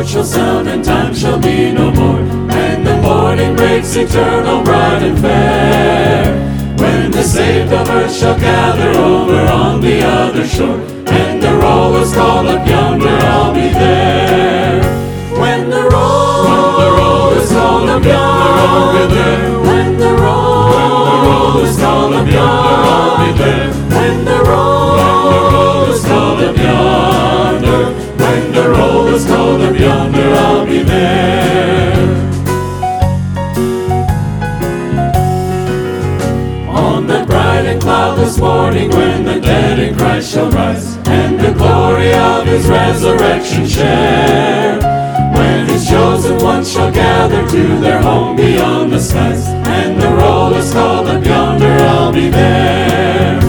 Lord shall sound and time shall be no more, and the morning breaks eternal, bright and fair. When the saved of earth shall gather over on the other shore, and the roll is called up yonder, I'll be there. When the roll, when the roll is called up yonder, I'll be there. When the roll, when the roll is called up yonder, I'll be there. When the roll, when the roll is called up the is called up yonder, I'll be there. On that bright and cloudless morning when the dead in Christ shall rise and the glory of his resurrection share. When his chosen ones shall gather to their home beyond the skies and the roll is called up yonder, I'll be there.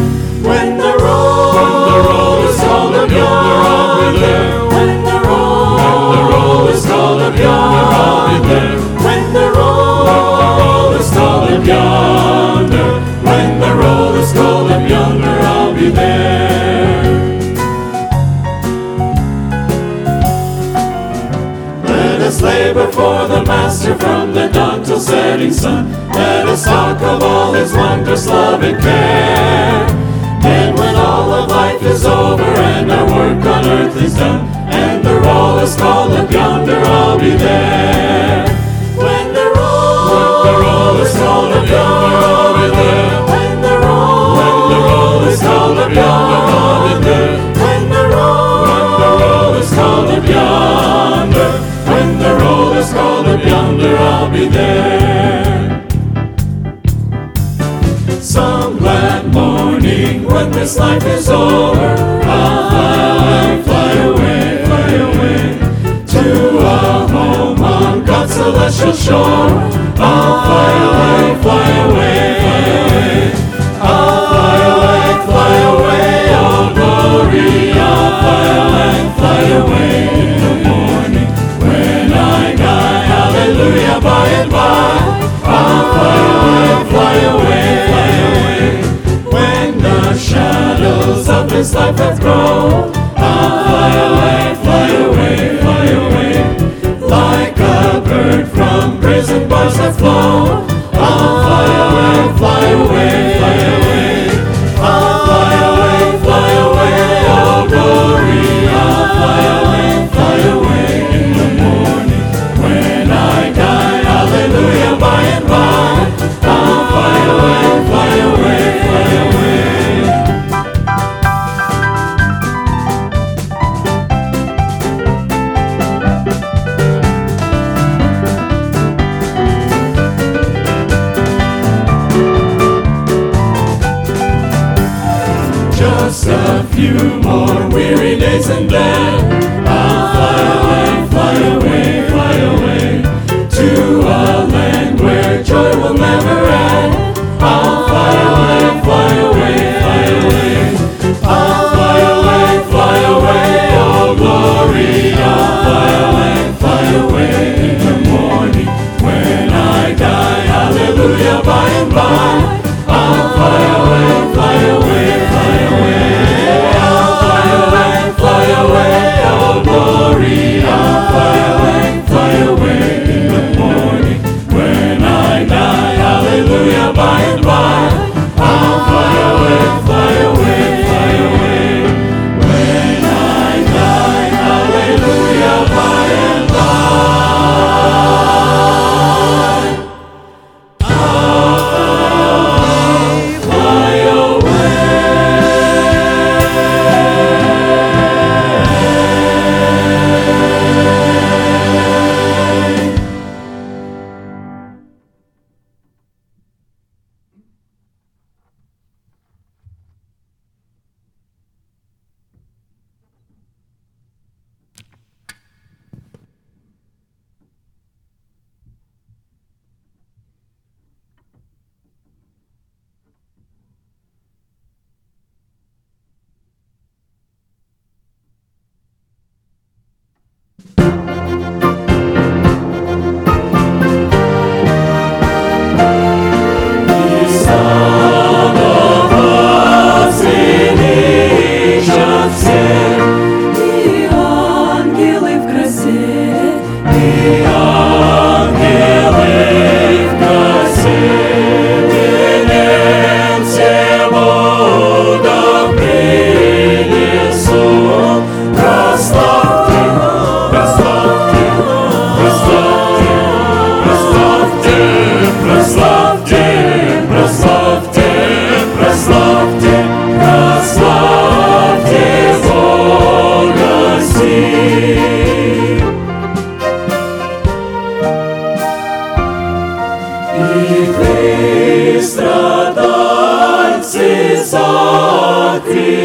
When the roll, when the roll is called up yonder, I'll be there. Is called yonder. When the roll, is called yonder, when the roll is called yonder, I'll be there. Let us labor for the Master from the dawn till setting sun. Let us talk of all His wondrous love and care. Then when all of life is over and our work on earth is done, and the roll is called up yonder, I'll be there. When the roll, when the roll is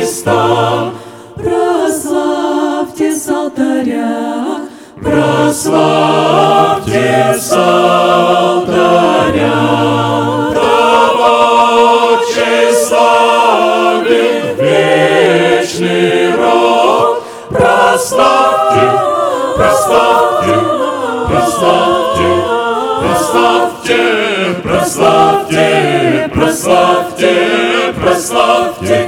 Христа. Прославьте с алтаря, прославьте с алтаря. Вечный род, прославьте, прославьте, прославьте, прославьте, прославьте, прославьте, прославьте.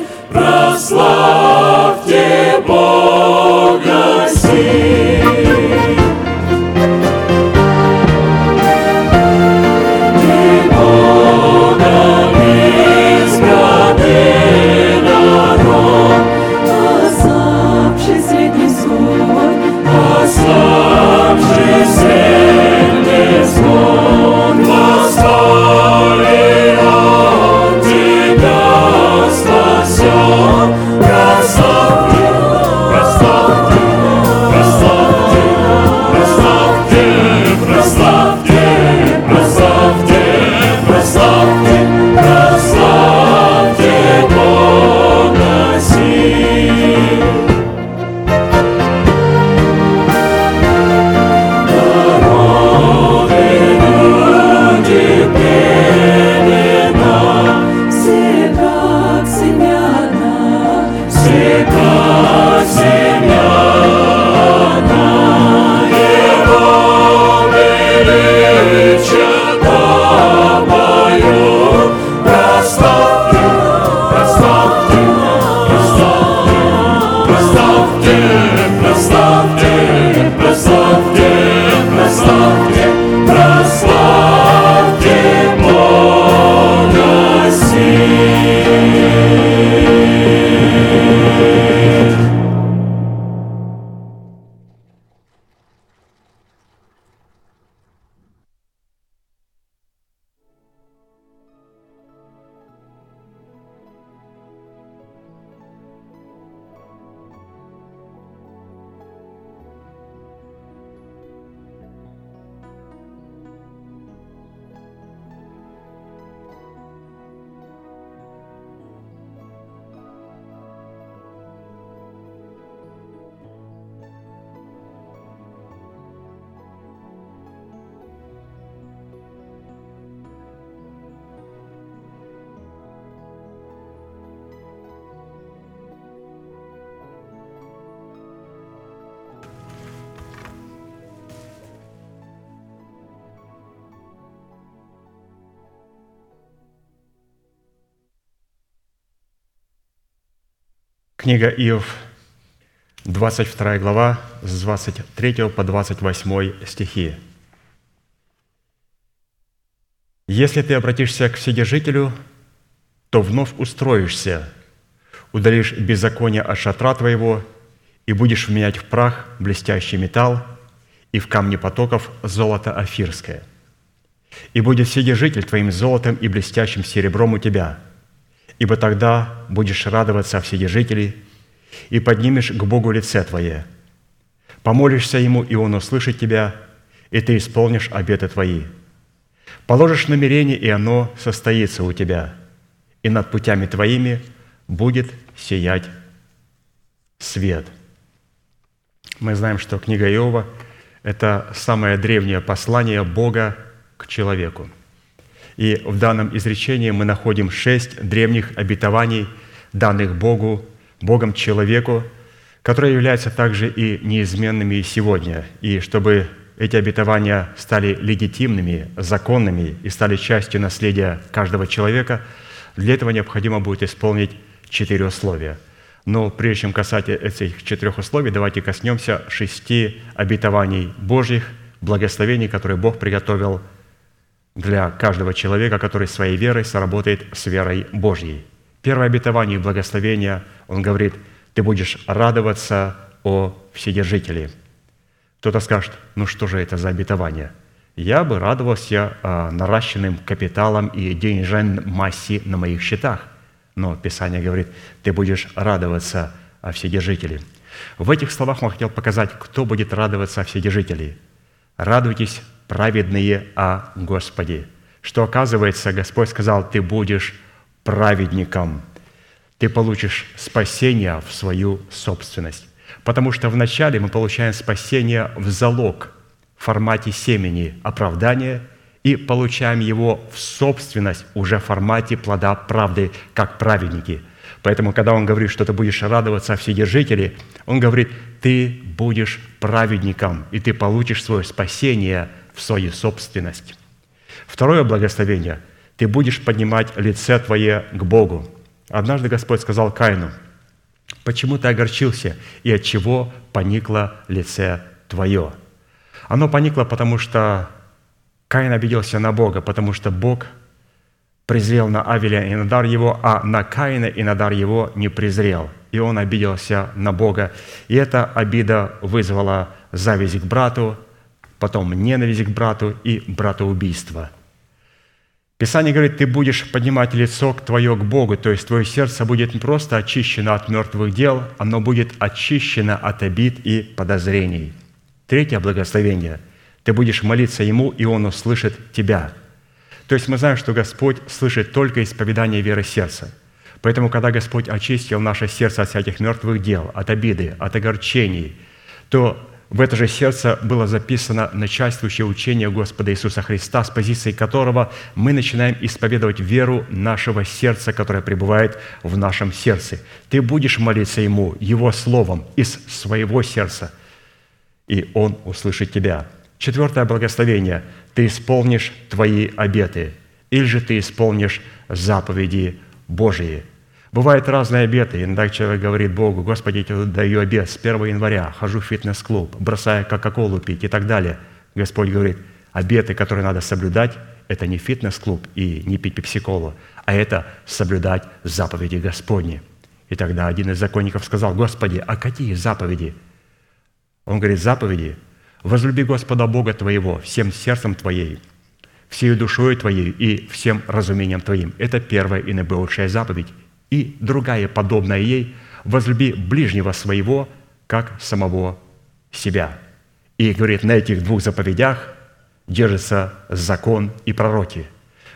Книга Иов, 22 глава, с 23 по 28 стихи. «Если ты обратишься к Вседержителю, то вновь устроишься, удалишь беззаконие от шатра твоего и будешь вменять в прах блестящий металл и в камни потоков золото афирское. И будет Вседержитель твоим золотом и блестящим серебром у тебя – ибо тогда будешь радоваться о Вседержителе и поднимешь к Богу лице твое. Помолишься Ему, и Он услышит тебя, и ты исполнишь обеты твои. Положишь намерение, и оно состоится у тебя, и над путями твоими будет сиять свет. Мы знаем, что книга Иова – это самое древнее послание Бога к человеку. И в данном изречении мы находим шесть древних обетований, данных Богу, Богом человеку, которые являются также и неизменными сегодня. И чтобы эти обетования стали легитимными, законными и стали частью наследия каждого человека, для этого необходимо будет исполнить четыре условия. Но прежде чем касаться этих четырех условий, давайте коснемся шести обетований Божьих, благословений, которые Бог приготовил для каждого человека, который своей верой соработает с верой Божьей. Первое обетование и благословение, он говорит, ты будешь радоваться о Вседержителе. Кто-то скажет, ну что же это за обетование? Я бы радовался а, наращенным капиталом и денежной массе на моих счетах. Но Писание говорит, ты будешь радоваться о Вседержителе. В этих словах он хотел показать, кто будет радоваться о Вседержителе. Радуйтесь, праведные о Господе. Что оказывается, Господь сказал, ты будешь праведником. Ты получишь спасение в свою собственность. Потому что вначале мы получаем спасение в залог в формате семени оправдания и получаем его в собственность уже в формате плода правды, как праведники. Поэтому, когда он говорит, что ты будешь радоваться о Вседержителе, он говорит, ты будешь праведником, и ты получишь свое спасение в свою собственность. Второе благословение – ты будешь поднимать лице твое к Богу. Однажды Господь сказал Каину – Почему ты огорчился и от чего поникло лице твое? Оно поникло, потому что Каин обиделся на Бога, потому что Бог презрел на Авеля и на дар его, а на Каина и на дар его не презрел. И он обиделся на Бога. И эта обида вызвала зависть к брату, потом ненависть к брату и братоубийство – Писание говорит, ты будешь поднимать лицо твое к Богу, то есть твое сердце будет не просто очищено от мертвых дел, оно будет очищено от обид и подозрений. Третье благословение. Ты будешь молиться Ему, и Он услышит тебя. То есть мы знаем, что Господь слышит только исповедание веры сердца. Поэтому, когда Господь очистил наше сердце от всяких мертвых дел, от обиды, от огорчений, то в это же сердце было записано начальствующее учение Господа Иисуса Христа, с позиции которого мы начинаем исповедовать веру нашего сердца, которое пребывает в нашем сердце. Ты будешь молиться Ему Его Словом из своего сердца, и Он услышит тебя. Четвертое благословение. Ты исполнишь твои обеты, или же ты исполнишь заповеди Божьи – Бывают разные обеты. Иногда человек говорит Богу, Господи, я даю обет с 1 января, хожу в фитнес-клуб, бросаю кока-колу пить и так далее. Господь говорит, обеты, которые надо соблюдать, это не фитнес-клуб и не пить пепсиколу, а это соблюдать заповеди Господни. И тогда один из законников сказал, Господи, а какие заповеди? Он говорит, заповеди, возлюби Господа Бога твоего всем сердцем твоей, всей душой твоей и всем разумением твоим. Это первая и наибольшая заповедь. И другая, подобная ей, возлюби ближнего своего, как самого себя. И говорит, на этих двух заповедях держится закон и пророки.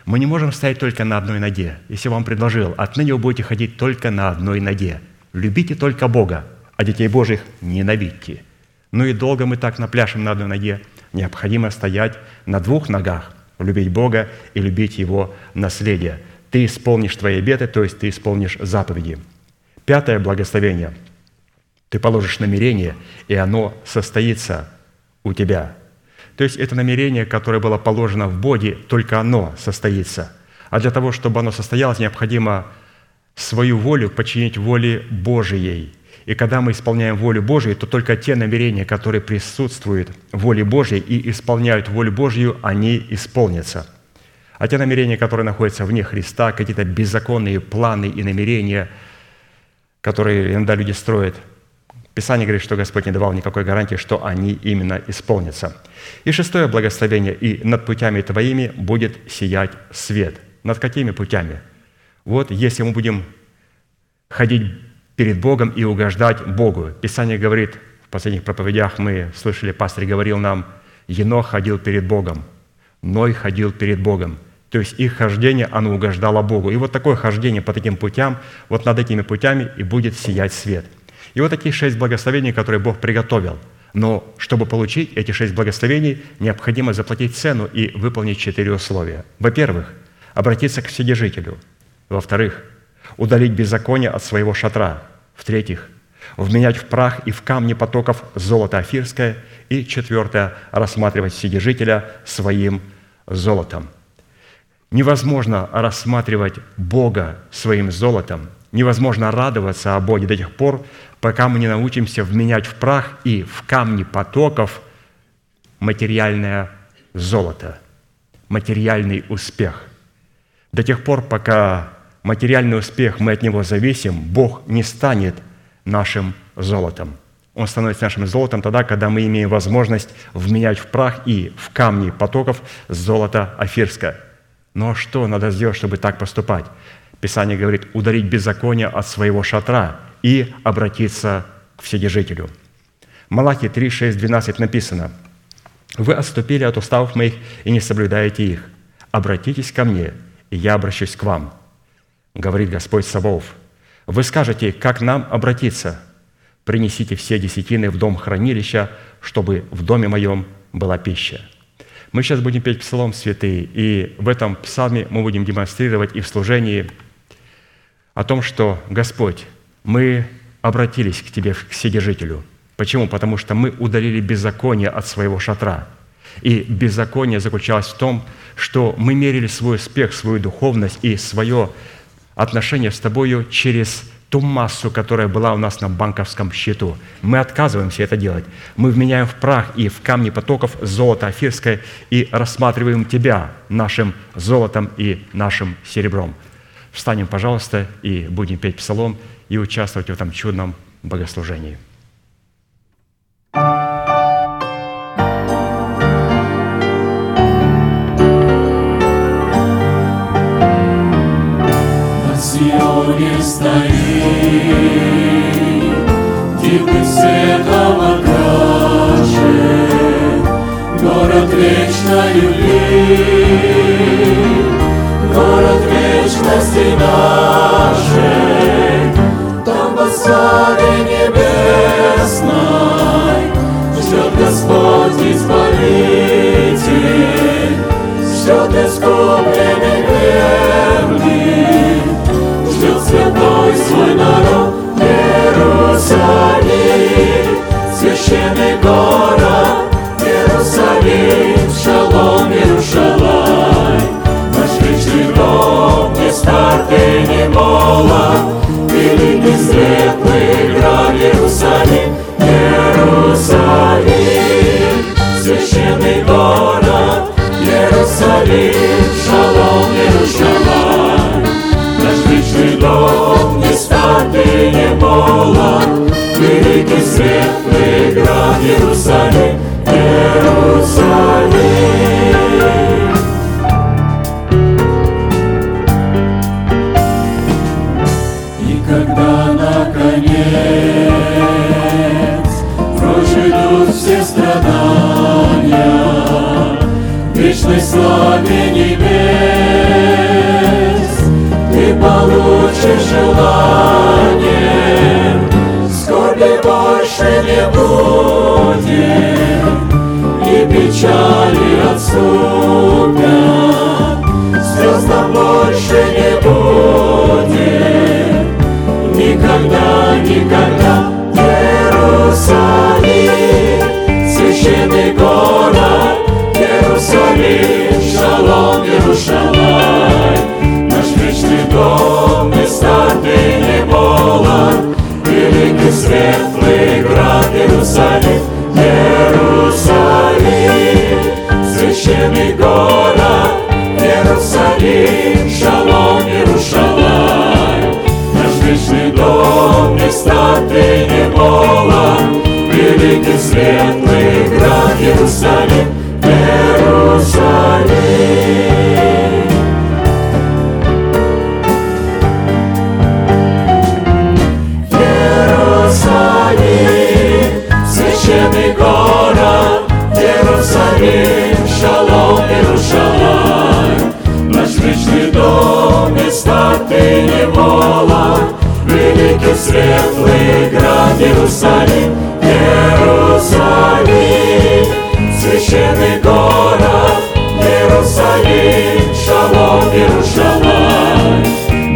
Мы не можем стоять только на одной ноге. Если вам предложил, отныне вы будете ходить только на одной ноге. Любите только Бога, а детей Божьих ненавидьте. Ну и долго мы так напляшем на одной ноге. Необходимо стоять на двух ногах, любить Бога и любить Его наследие – ты исполнишь твои обеты, то есть ты исполнишь заповеди. Пятое благословение. Ты положишь намерение, и оно состоится у тебя. То есть это намерение, которое было положено в Боге, только оно состоится. А для того, чтобы оно состоялось, необходимо свою волю подчинить воле Божией. И когда мы исполняем волю Божию, то только те намерения, которые присутствуют в воле Божьей и исполняют волю Божью, они исполнятся – А те намерения, которые находятся вне Христа, какие-то беззаконные планы и намерения, которые иногда люди строят, Писание говорит, что Господь не давал никакой гарантии, что они именно исполнятся. И шестое благословение. «И над путями твоими будет сиять свет». Над какими путями? Вот если мы будем ходить перед Богом и угождать Богу. Писание говорит, в последних проповедях мы слышали, пастор говорил нам, Енох ходил перед Богом, Ной ходил перед Богом. То есть их хождение, оно угождало Богу. И вот такое хождение по таким путям, вот над этими путями и будет сиять свет. И вот такие шесть благословений, которые Бог приготовил. Но чтобы получить эти шесть благословений, необходимо заплатить цену и выполнить четыре условия. Во-первых, обратиться к Вседержителю. Во-вторых, удалить беззаконие от своего шатра. В-третьих, вменять в прах и в камни потоков золото афирское. И четвертое, рассматривать Вседержителя своим золотом. Невозможно рассматривать Бога своим золотом, невозможно радоваться о Боге до тех пор, пока мы не научимся вменять в прах и в камни потоков материальное золото, материальный успех. До тех пор, пока материальный успех, мы от него зависим, Бог не станет нашим золотом. Он становится нашим золотом тогда, когда мы имеем возможность вменять в прах и в камни потоков золото афирское. Но что надо сделать, чтобы так поступать? Писание говорит, ударить беззаконие от своего шатра и обратиться к Вседержителю. Малахи 3, 6, 12 написано, «Вы отступили от уставов моих и не соблюдаете их. Обратитесь ко мне, и я обращусь к вам говорит Господь Саваоф. Вы скажете, как нам обратиться? Принесите все десятины в дом хранилища, чтобы в доме моем была пища. Мы сейчас будем петь псалом святый, и в этом псалме мы будем демонстрировать и в служении о том, что Господь, мы обратились к Тебе, к Вседержителю. Почему? Потому что мы удалили беззаконие от своего шатра. И беззаконие заключалось в том, что мы мерили свой успех, свою духовность и свое отношения с Тобою через ту массу, которая была у нас на банковском счету. Мы отказываемся это делать. Мы вменяем в прах и в камни потоков золото афирское и рассматриваем Тебя нашим золотом и нашим серебром. Встанем, пожалуйста, и будем петь псалом и участвовать в этом чудном богослужении. Сионе стоит, Типы святого краше, Город вечной любви, Город вечности нашей, Там во славе небесной Ждет Господь Избавитель, Ждет искупленный верный, ждет святой свой народ Иерусалим, священный город Иерусалим, шалом, Иерушалай. Наш вечный дом не старт и не молод, великий светлый град Иерусалим, Иерусалим, священный город Иерусалим, не молод, Великий светлый град Иерусалим, Иерусалим. И когда наконец прожидут все страдания вечной славе небес, ты получишь желание, скорби больше не будет, и печали отступят, слез нам больше не будет, никогда, никогда, Иерусалим, священный город, Иерусалим, світлий град Иерусалим, Иерусалим священный город, Єрусалим, шалом, Єрушалай, наш вічний дом, места ты не була, великий светлый град Иерусалим, Иерусалим. Священный город, Иерусалим, шалом, Иерушалайм, наш вечный дом, места ты не вола, великий светлый град Иерусалим, Иерусалим, священный город, Иерусалим, шалом, Иерушалайм,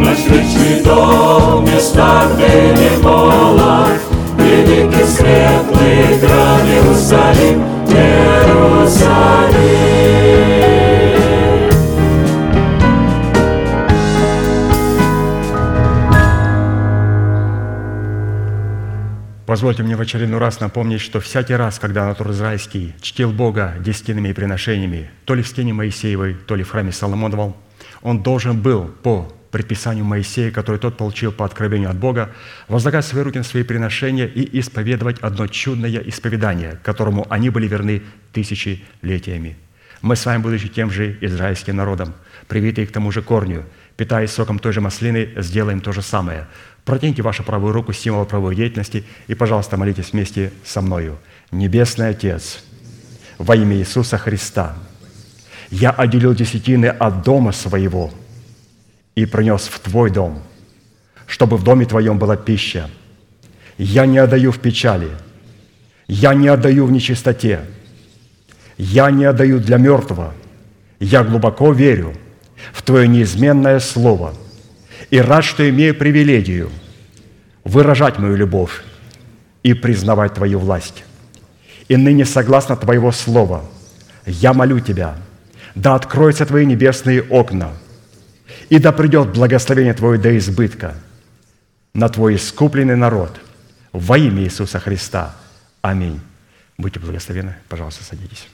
наш вечный дом, места где не мола, великий светлый град Иерусалим, Иерусалим. Позвольте мне в очередной раз напомнить, что всякий раз, когда народ израильский чтил Бога десятинными приношениями, то ли в стене Моисеевой, то ли в храме Соломоновом, он должен был по предписанию Моисея, который тот получил по откровению от Бога, возлагать свои руки на свои приношения и исповедовать одно чудное исповедание, которому они были верны тысячелетиями. Мы с вами, будучи тем же израильским народом, привитые к тому же корню, питаясь соком той же маслины, сделаем то же самое. Протяните вашу правую руку, символ правовой деятельности, и, пожалуйста, молитесь вместе со мною. Небесный Отец, во имя Иисуса Христа, я отделил десятины от дома своего и принес в Твой дом, чтобы в доме Твоем была пища. Я не отдаю в печали, я не отдаю в нечистоте, я не отдаю для мертвого. Я глубоко верю в Твое неизменное Слово и рад, что имею привилегию выражать мою любовь и признавать Твою власть. И ныне, согласно Твоего Слова, я молю Тебя, да откроются Твои небесные окна, и да придет благословение Твое до избытка на Твой искупленный народ во имя Иисуса Христа. Аминь. Будьте благословены. Пожалуйста, садитесь.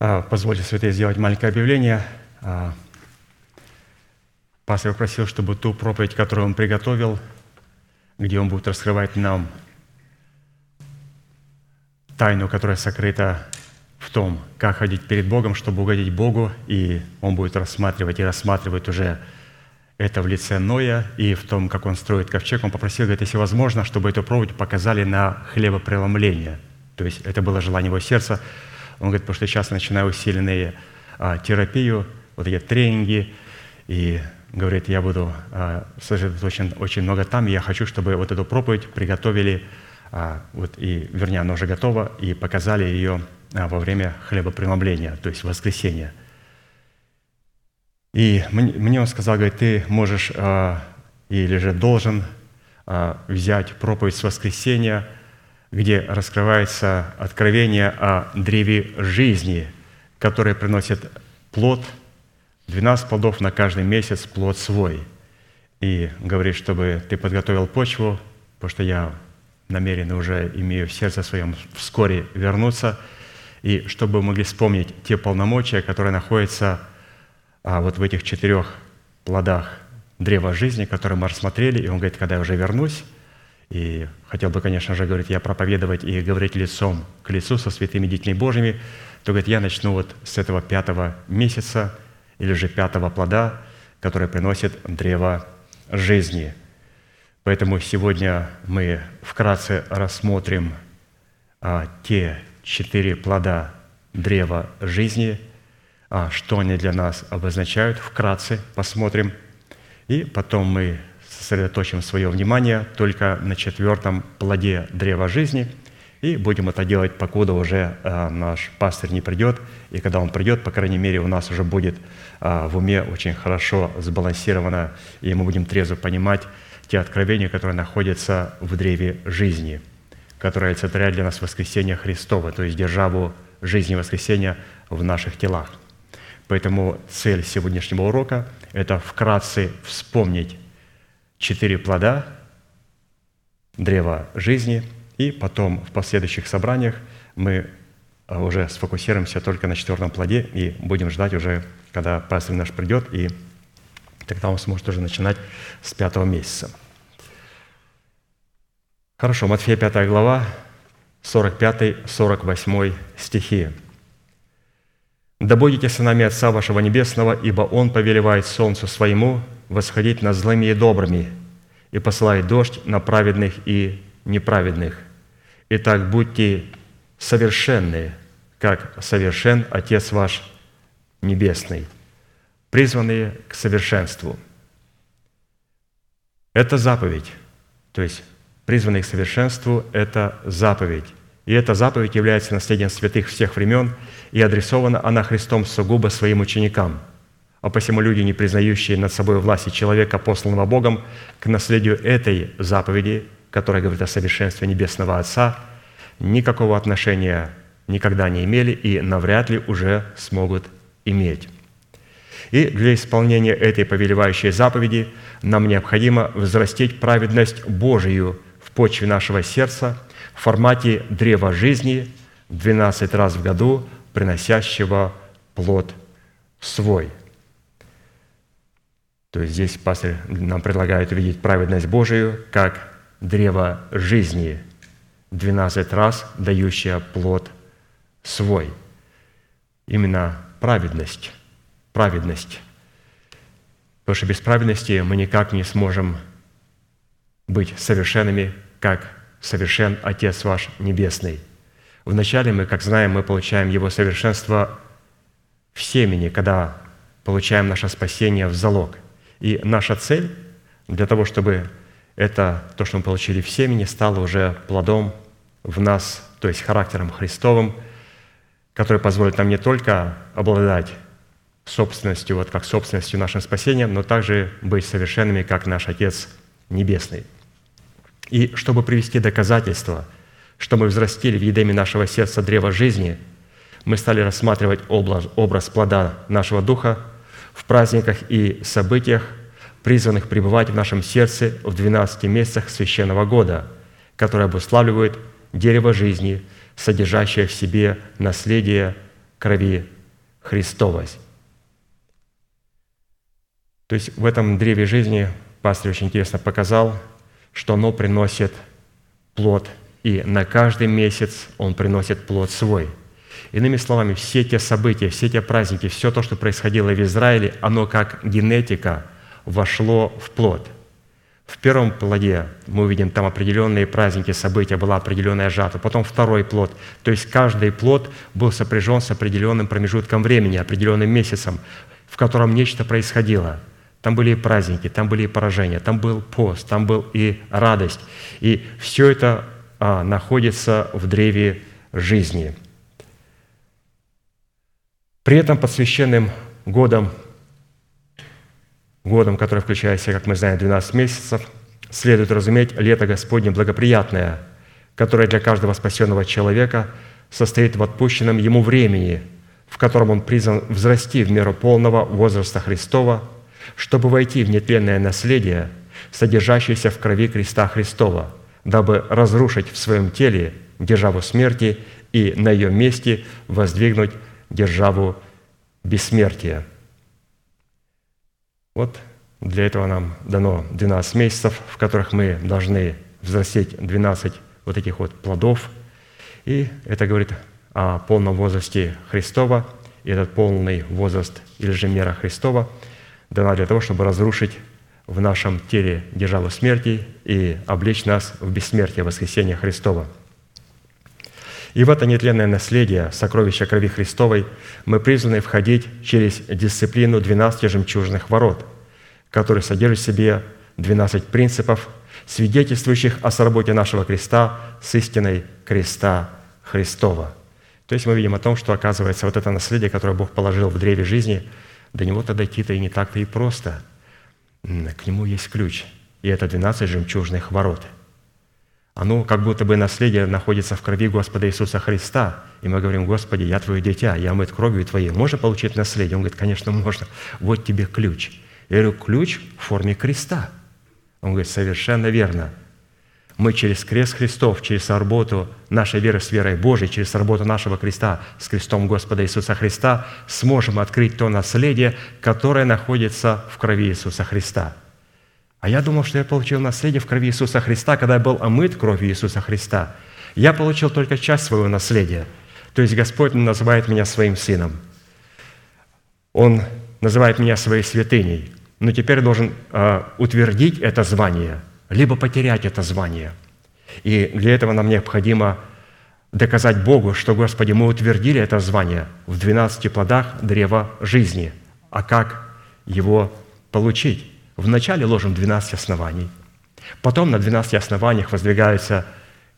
Позвольте, святые, сделать маленькое объявление. А, Пастор просил, чтобы ту проповедь, которую он приготовил, где он будет раскрывать нам тайну, которая сокрыта в том, как ходить перед Богом, чтобы угодить Богу, и он будет рассматривать и рассматривает уже это в лице Ноя и в том, как он строит ковчег. Он попросил, говорит, если возможно, чтобы эту проповедь показали на хлебопреломление. То есть это было желание его сердца. Он говорит, потому что сейчас начинаю усиленные а, терапию, вот эти тренинги, и говорит, я буду а, сосредоточен очень много там, и я хочу, чтобы вот эту проповедь приготовили, а, вот, и, вернее, она уже готова, и показали ее а, во время хлебопреломления, то есть в воскресенье. И мне, мне он сказал, говорит, ты можешь а, или же должен а, взять проповедь с воскресенья, где раскрывается откровение о древе жизни, которое приносит плод, 12 плодов на каждый месяц, плод свой. и говорит, чтобы ты подготовил почву, потому что я намерен уже имею в сердце своем вскоре вернуться, и чтобы мы могли вспомнить те полномочия, которые находятся а, вот в этих четырех плодах древа жизни, которые мы рассмотрели, и он говорит, когда я уже вернусь, и хотел бы, конечно же, говорит, я проповедовать и говорить лицом к лицу со святыми детьми Божьими, то, говорит, я начну вот с этого пятого месяца или же пятого плода, который приносит древо жизни. Поэтому сегодня мы вкратце рассмотрим а, те четыре плода древа жизни, а, что они для нас обозначают, вкратце посмотрим. И потом мы сосредоточим свое внимание только на четвертом плоде древа жизни, и будем это делать, покуда уже а, наш пастырь не придет, и когда он придет, по крайней мере, у нас уже будет а, в уме очень хорошо сбалансировано, и мы будем трезво понимать те откровения, которые находятся в древе жизни, которые олицетворяют для нас воскресение Христова, то есть державу жизни воскресения в наших телах. Поэтому цель сегодняшнего урока – это вкратце вспомнить четыре плода древа жизни, и потом в последующих собраниях мы а, уже сфокусируемся только на четвертом плоде и будем ждать уже, когда пастор наш придет, и тогда он сможет уже начинать с пятого месяца. Хорошо, Матфея 5 глава, 45-48 стихи. «Да будете сынами Отца вашего Небесного, ибо Он повелевает солнцу своему восходить над злыми и добрыми, и посылает дождь на праведных и неправедных. Итак, будьте совершенны, как совершен Отец ваш Небесный, призванные к совершенству». Это заповедь, то есть призванные к совершенству – это заповедь. И эта заповедь является наследием святых всех времен, и адресована она Христом сугубо своим ученикам. А посему люди, не признающие над собой власти человека, посланного Богом, к наследию этой заповеди, которая говорит о совершенстве Небесного Отца, никакого отношения никогда не имели и навряд ли уже смогут иметь. И для исполнения этой повелевающей заповеди нам необходимо взрастить праведность Божию в почве нашего сердца – в формате древа жизни 12 раз в году, приносящего плод свой. То есть здесь пастор нам предлагает увидеть праведность Божию как древо жизни, 12 раз дающее плод свой. Именно праведность, праведность. Потому что без праведности мы никак не сможем быть совершенными, как совершен Отец ваш Небесный. Вначале мы, как знаем, мы получаем Его совершенство в семени, когда получаем наше спасение в залог. И наша цель для того, чтобы это, то, что мы получили в семени, стало уже плодом в нас, то есть характером Христовым, который позволит нам не только обладать собственностью, вот как собственностью нашим спасением, но также быть совершенными, как наш Отец Небесный – и чтобы привести доказательства, что мы взрастили в едеме нашего сердца древо жизни, мы стали рассматривать образ, образ плода нашего духа в праздниках и событиях, призванных пребывать в нашем сердце в 12 месяцах священного года, которые обуславливают дерево жизни, содержащее в себе наследие крови Христовой. То есть в этом древе жизни пастор очень интересно показал – что оно приносит плод, и на каждый месяц он приносит плод свой. Иными словами, все те события, все те праздники, все то, что происходило в Израиле, оно как генетика вошло в плод. В первом плоде мы увидим там определенные праздники, события, была определенная жатва. Потом второй плод. То есть каждый плод был сопряжен с определенным промежутком времени, определенным месяцем, в котором нечто происходило – там были и праздники, там были и поражения, там был пост, там был и радость. И все это а, находится в древе жизни. При этом под священным годом, годом, который включает в себя, как мы знаем, 12 месяцев, следует разуметь лето Господне благоприятное, которое для каждого спасенного человека состоит в отпущенном ему времени, в котором он призван взрасти в меру полного возраста Христова – чтобы войти в нетленное наследие, содержащееся в крови креста Христова, дабы разрушить в своем теле державу смерти и на ее месте воздвигнуть державу бессмертия». Вот для этого нам дано 12 месяцев, в которых мы должны взрастить 12 вот этих вот плодов. И это говорит о полном возрасте Христова. И этот полный возраст или же мера Христова дана для того, чтобы разрушить в нашем теле державу смерти и облечь нас в бессмертие воскресения Христова. И в это нетленное наследие, сокровища крови Христовой, мы призваны входить через дисциплину 12 жемчужных ворот, которые содержат в себе 12 принципов, свидетельствующих о сработе нашего креста с истиной креста Христова. То есть мы видим о том, что, оказывается, вот это наследие, которое Бог положил в древе жизни, до него-то дойти-то и не так-то и просто. К нему есть ключ, и это 12 жемчужных ворот. Оно как будто бы наследие находится в крови Господа Иисуса Христа. И мы говорим, Господи, я Твое дитя, я мыт кровью Твоей. Можно получить наследие? Он говорит, конечно, можно. Вот тебе ключ. Я говорю, ключ в форме креста. Он говорит, совершенно верно. Мы через крест Христов, через работу нашей веры с верой Божией, через работу нашего креста с крестом Господа Иисуса Христа сможем открыть то наследие, которое находится в крови Иисуса Христа. А я думал, что я получил наследие в крови Иисуса Христа, когда я был омыт кровью Иисуса Христа. Я получил только часть своего наследия. То есть Господь называет меня своим сыном. Он называет меня своей святыней но теперь должен э, утвердить это звание, либо потерять это звание. И для этого нам необходимо доказать Богу, что, Господи, мы утвердили это звание в 12 плодах древа жизни. А как его получить? Вначале ложим 12 оснований, потом на 12 основаниях воздвигаются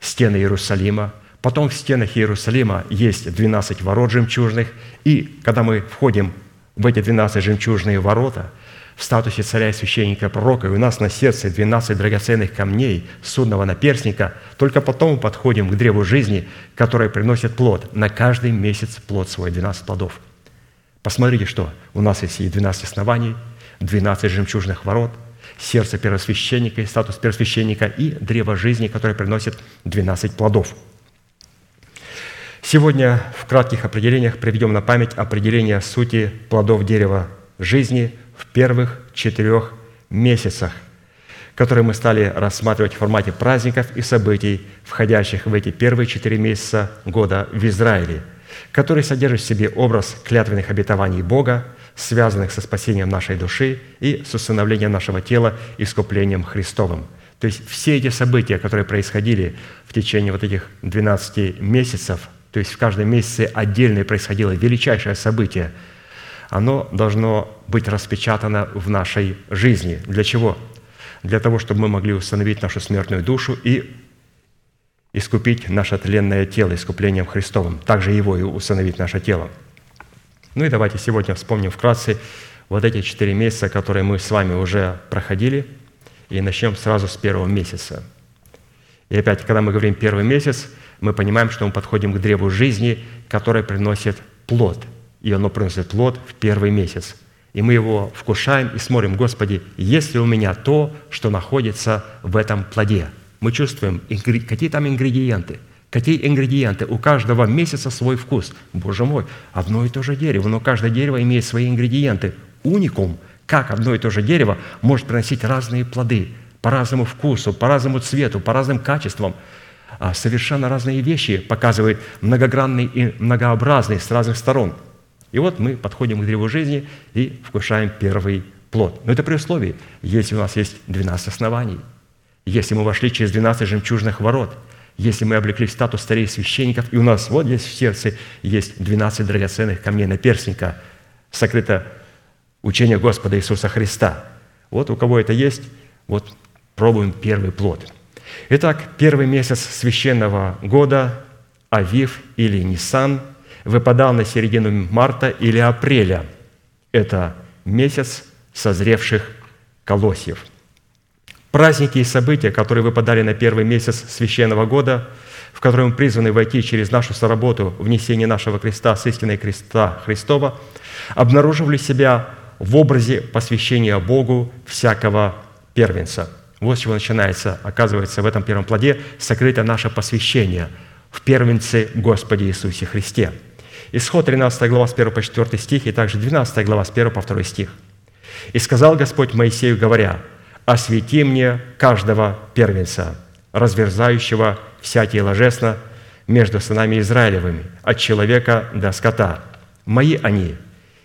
стены Иерусалима, потом в стенах Иерусалима есть 12 ворот жемчужных, и когда мы входим в эти 12 жемчужные ворота – в статусе царя и священника пророка, и у нас на сердце 12 драгоценных камней судного наперстника, только потом мы подходим к древу жизни, которое приносит плод. На каждый месяц плод свой, 12 плодов. Посмотрите, что у нас есть и 12 оснований, 12 жемчужных ворот, сердце первосвященника и статус первосвященника, и древо жизни, которое приносит 12 плодов. Сегодня в кратких определениях приведем на память определение сути плодов дерева жизни – в первых четырех месяцах, которые мы стали рассматривать в формате праздников и событий, входящих в эти первые четыре месяца года в Израиле, который содержит в себе образ клятвенных обетований Бога, связанных со спасением нашей души и с установлением нашего тела искуплением Христовым. То есть все эти события, которые происходили в течение вот этих 12 месяцев, то есть в каждом месяце отдельно происходило величайшее событие – оно должно быть распечатано в нашей жизни. Для чего? Для того, чтобы мы могли установить нашу смертную душу и искупить наше тленное тело искуплением Христовым. Также его и установить наше тело. Ну и давайте сегодня вспомним вкратце вот эти четыре месяца, которые мы с вами уже проходили, и начнем сразу с первого месяца. И опять, когда мы говорим первый месяц, мы понимаем, что мы подходим к древу жизни, которое приносит плод – и оно приносит плод в первый месяц. И мы его вкушаем и смотрим, Господи, есть ли у меня то, что находится в этом плоде? Мы чувствуем, какие там ингредиенты, какие ингредиенты. У каждого месяца свой вкус. Боже мой, одно и то же дерево, но каждое дерево имеет свои ингредиенты. Уникум, как одно и то же дерево может приносить разные плоды по разному вкусу, по разному цвету, по разным качествам. А совершенно разные вещи показывает многогранный и многообразный с разных сторон – и вот мы подходим к древу жизни и вкушаем первый плод. Но это при условии, если у нас есть 12 оснований, если мы вошли через 12 жемчужных ворот, если мы облекли статус старей священников, и у нас вот здесь в сердце есть 12 драгоценных камней наперстника, сокрыто учение Господа Иисуса Христа. Вот у кого это есть, вот пробуем первый плод. Итак, первый месяц священного года, Авив или Нисан – выпадал на середину марта или апреля. Это месяц созревших колосьев. Праздники и события, которые выпадали на первый месяц священного года, в который мы призваны войти через нашу соработу в несение нашего креста с истиной креста Христова, обнаруживали себя в образе посвящения Богу всякого первенца. Вот с чего начинается, оказывается, в этом первом плоде сокрыто наше посвящение в первенце Господе Иисусе Христе. Исход 13 глава с 1 по 4 стих и также 12 глава с 1 по 2 стих. «И сказал Господь Моисею, говоря, «Освети мне каждого первенца, разверзающего всякие ложесно между сынами Израилевыми, от человека до скота. Мои они».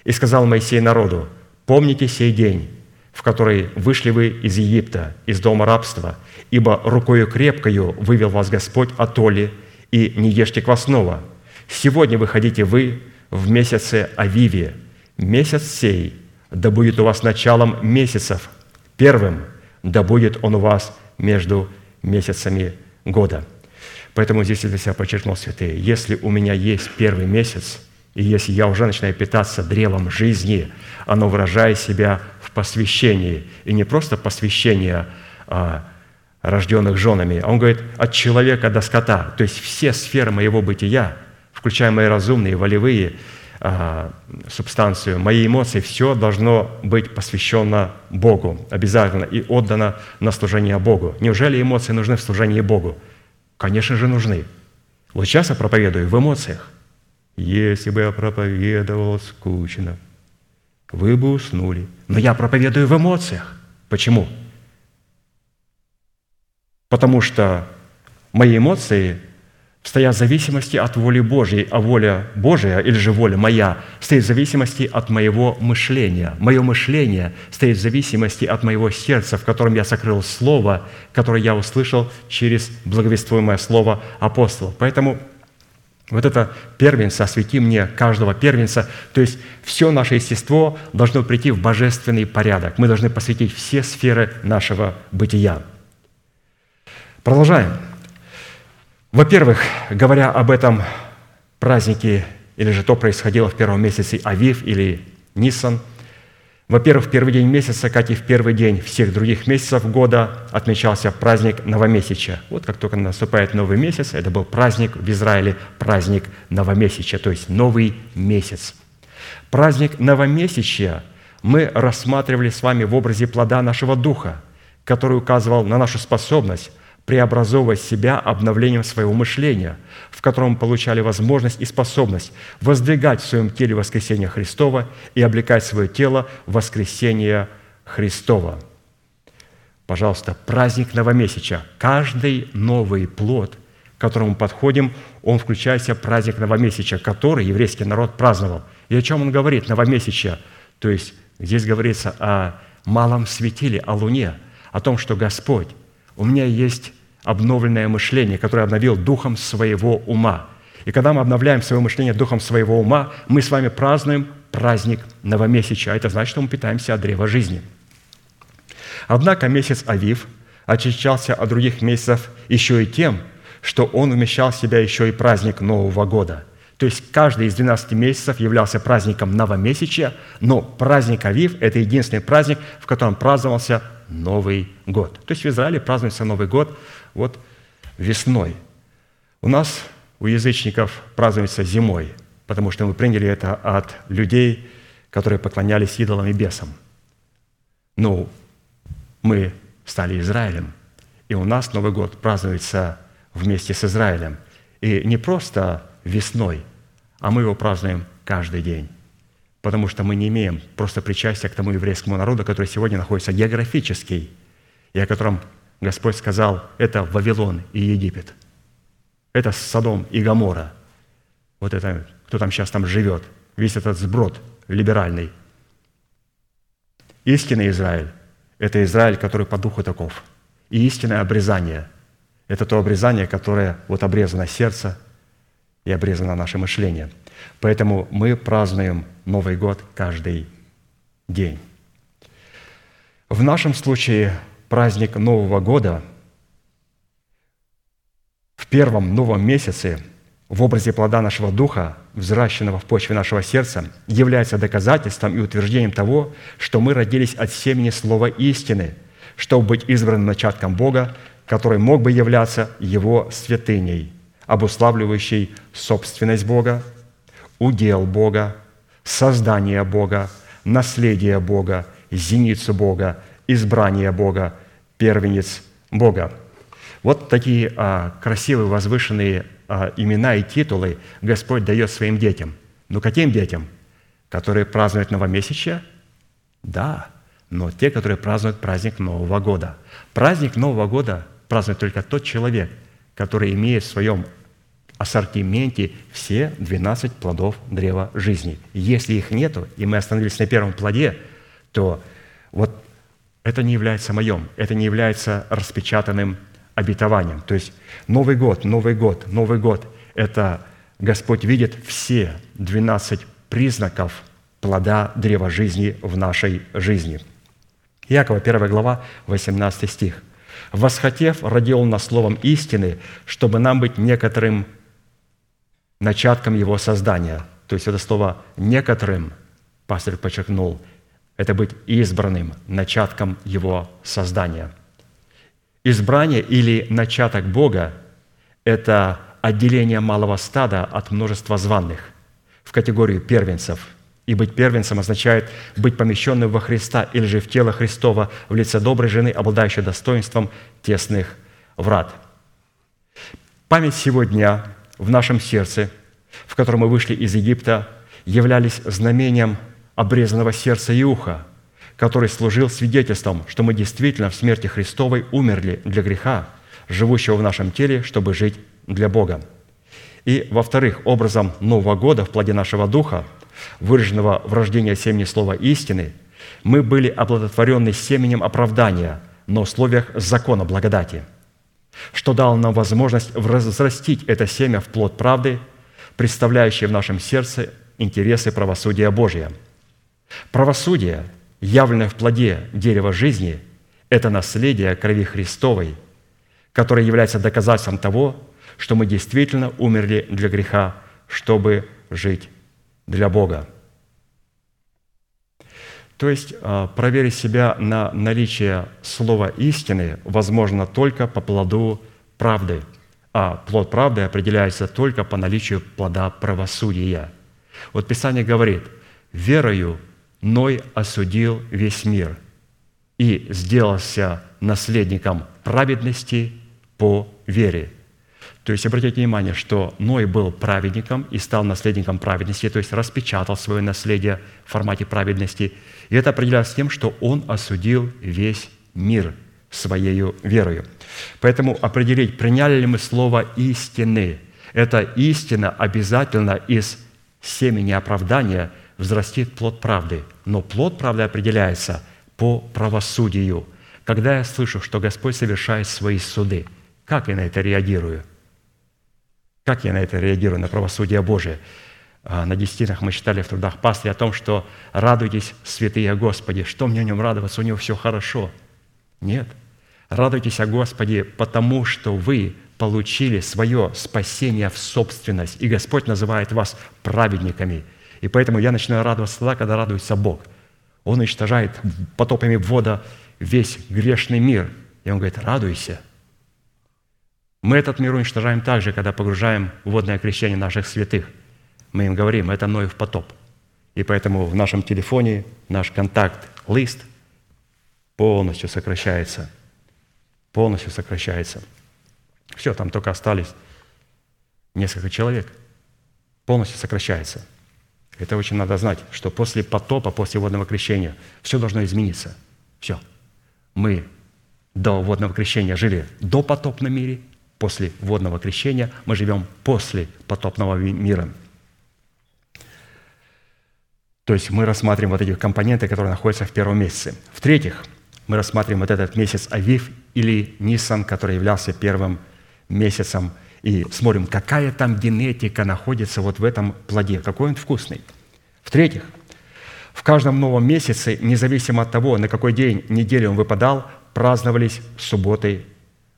И сказал Моисей народу, «Помните сей день, в который вышли вы из Египта, из дома рабства, ибо рукою крепкою вывел вас Господь от Оли, и не ешьте квасного. Сегодня выходите вы в месяце Авиве. Месяц сей да будет у вас началом месяцев, первым да будет он у вас между месяцами года». Поэтому здесь я для себя подчеркнул, святые, если у меня есть первый месяц, и если я уже начинаю питаться древом жизни, оно выражает себя в посвящении. И не просто посвящение а, рожденных женами, а он говорит от человека до скота. То есть все сферы моего бытия, включая мои разумные, волевые, субстанцию, мои эмоции, все должно быть посвящено Богу обязательно и отдано на служение Богу. Неужели эмоции нужны в служении Богу? Конечно же, нужны. Вот сейчас я проповедую в эмоциях. Если бы я проповедовал скучно, вы бы уснули. Но я проповедую в эмоциях. Почему? Потому что мои эмоции стоят в зависимости от воли Божьей, а воля Божия или же воля моя стоит в зависимости от моего мышления. Мое мышление стоит в зависимости от моего сердца, в котором я сокрыл Слово, которое я услышал через благовествуемое Слово апостола. Поэтому вот это первенца, освети мне каждого первенца, то есть все наше естество должно прийти в божественный порядок. Мы должны посвятить все сферы нашего бытия. Продолжаем. Во-первых, говоря об этом празднике, или же то происходило в первом месяце Авив или Нисан, во-первых, в первый день месяца, как и в первый день всех других месяцев года, отмечался праздник Новомесяча. Вот как только наступает новый месяц, это был праздник в Израиле, праздник Новомесяча, то есть новый месяц. Праздник Новомесяча мы рассматривали с вами в образе плода нашего духа, который указывал на нашу способность преобразовывать себя обновлением своего мышления, в котором получали возможность и способность воздвигать в своем теле воскресение Христова и облекать свое тело в воскресение Христова. Пожалуйста, праздник новомесяча. Каждый новый плод, к которому мы подходим, он включает в себя праздник новомесяча, который еврейский народ праздновал. И о чем он говорит, новомесяча? То есть здесь говорится о малом светиле, о луне, о том, что Господь, у меня есть обновленное мышление, которое обновил духом своего ума. И когда мы обновляем свое мышление духом своего ума, мы с вами празднуем праздник новомесяча. Это значит, что мы питаемся от древа жизни. Однако месяц Авив очищался от других месяцев еще и тем, что он умещал в себя еще и праздник Нового года. То есть каждый из 12 месяцев являлся праздником новомесячия, но праздник Авив – это единственный праздник, в котором праздновался Новый год. То есть в Израиле празднуется Новый год вот весной. У нас, у язычников, празднуется зимой, потому что мы приняли это от людей, которые поклонялись идолам и бесам. Ну, мы стали Израилем, и у нас Новый год празднуется вместе с Израилем. И не просто весной, а мы его празднуем каждый день потому что мы не имеем просто причастия к тому еврейскому народу, который сегодня находится географически, и о котором Господь сказал, это Вавилон и Египет. Это Содом и Гамора. Вот это, кто там сейчас там живет. Весь этот сброд либеральный. Истинный Израиль – это Израиль, который по духу таков. И истинное обрезание – это то обрезание, которое вот обрезано сердце и обрезано наше мышление. Поэтому мы празднуем Новый год каждый день. В нашем случае праздник Нового года в первом новом месяце в образе плода нашего духа, взращенного в почве нашего сердца, является доказательством и утверждением того, что мы родились от семени слова истины, чтобы быть избранным начатком Бога, который мог бы являться Его святыней, обуславливающей собственность Бога, удел Бога, создание Бога, наследие Бога, зеницу Бога, избрание Бога, первенец Бога. Вот такие а, красивые, возвышенные а, имена и титулы Господь дает своим детям. Ну, каким детям? Которые празднуют новомесячие? Да, но те, которые празднуют праздник Нового года. Праздник Нового года празднует только тот человек, который имеет в своем ассортименте все 12 плодов древа жизни. Если их нету, и мы остановились на первом плоде, то вот это не является моем, это не является распечатанным обетованием. То есть Новый год, Новый год, Новый год – это Господь видит все 12 признаков плода древа жизни в нашей жизни. Якова, 1 глава, 18 стих. «Восхотев, родил нас словом истины, чтобы нам быть некоторым начатком его создания». То есть это слово «некоторым», пастор подчеркнул, это быть избранным, начатком его создания. Избрание или начаток Бога – это отделение малого стада от множества званных в категорию первенцев. И быть первенцем означает быть помещенным во Христа или же в тело Христова в лице доброй жены, обладающей достоинством тесных врат. Память сегодня в нашем сердце, в котором мы вышли из Египта, являлись знамением обрезанного сердца и уха, который служил свидетельством, что мы действительно в смерти Христовой умерли для греха, живущего в нашем теле, чтобы жить для Бога. И, во-вторых, образом Нового года в плоде нашего Духа, выраженного в рождении семени слова истины, мы были оплодотворены семенем оправдания на условиях закона благодати, что дало нам возможность взрастить это семя в плод правды, представляющее в нашем сердце интересы правосудия Божия – Правосудие, явленное в плоде дерева жизни, это наследие крови Христовой, которое является доказательством того, что мы действительно умерли для греха, чтобы жить для Бога. То есть а, проверить себя на наличие слова истины возможно только по плоду правды, а плод правды определяется только по наличию плода правосудия. Вот Писание говорит, верою Ной осудил весь мир и сделался наследником праведности по вере. То есть обратите внимание, что Ной был праведником и стал наследником праведности, то есть распечатал свое наследие в формате праведности. И это определяется тем, что он осудил весь мир своей верою. Поэтому определить, приняли ли мы слово истины, это истина обязательно из семени оправдания – взрастит плод правды. Но плод правды определяется по правосудию. Когда я слышу, что Господь совершает свои суды, как я на это реагирую? Как я на это реагирую, на правосудие Божие? А, на десятинах мы читали в трудах пастыря о том, что «радуйтесь, святые Господи». Что мне о нем радоваться? У него все хорошо. Нет. Радуйтесь о Господе, потому что вы получили свое спасение в собственность, и Господь называет вас праведниками – и поэтому я начинаю радоваться тогда, когда радуется Бог. Он уничтожает потопами вода весь грешный мир. И он говорит, радуйся. Мы этот мир уничтожаем также, когда погружаем водное крещение наших святых. Мы им говорим, это Ноев потоп. И поэтому в нашем телефоне наш контакт, лист полностью сокращается. Полностью сокращается. Все, там только остались несколько человек. Полностью сокращается – это очень надо знать, что после потопа, после водного крещения все должно измениться. Все. Мы до водного крещения жили до потопном мире, после водного крещения мы живем после потопного мира. То есть мы рассматриваем вот эти компоненты, которые находятся в первом месяце. В-третьих, мы рассматриваем вот этот месяц Авив или Нисан, который являлся первым месяцем – и смотрим, какая там генетика находится вот в этом плоде, какой он вкусный. В-третьих, в каждом новом месяце, независимо от того, на какой день недели он выпадал, праздновались субботы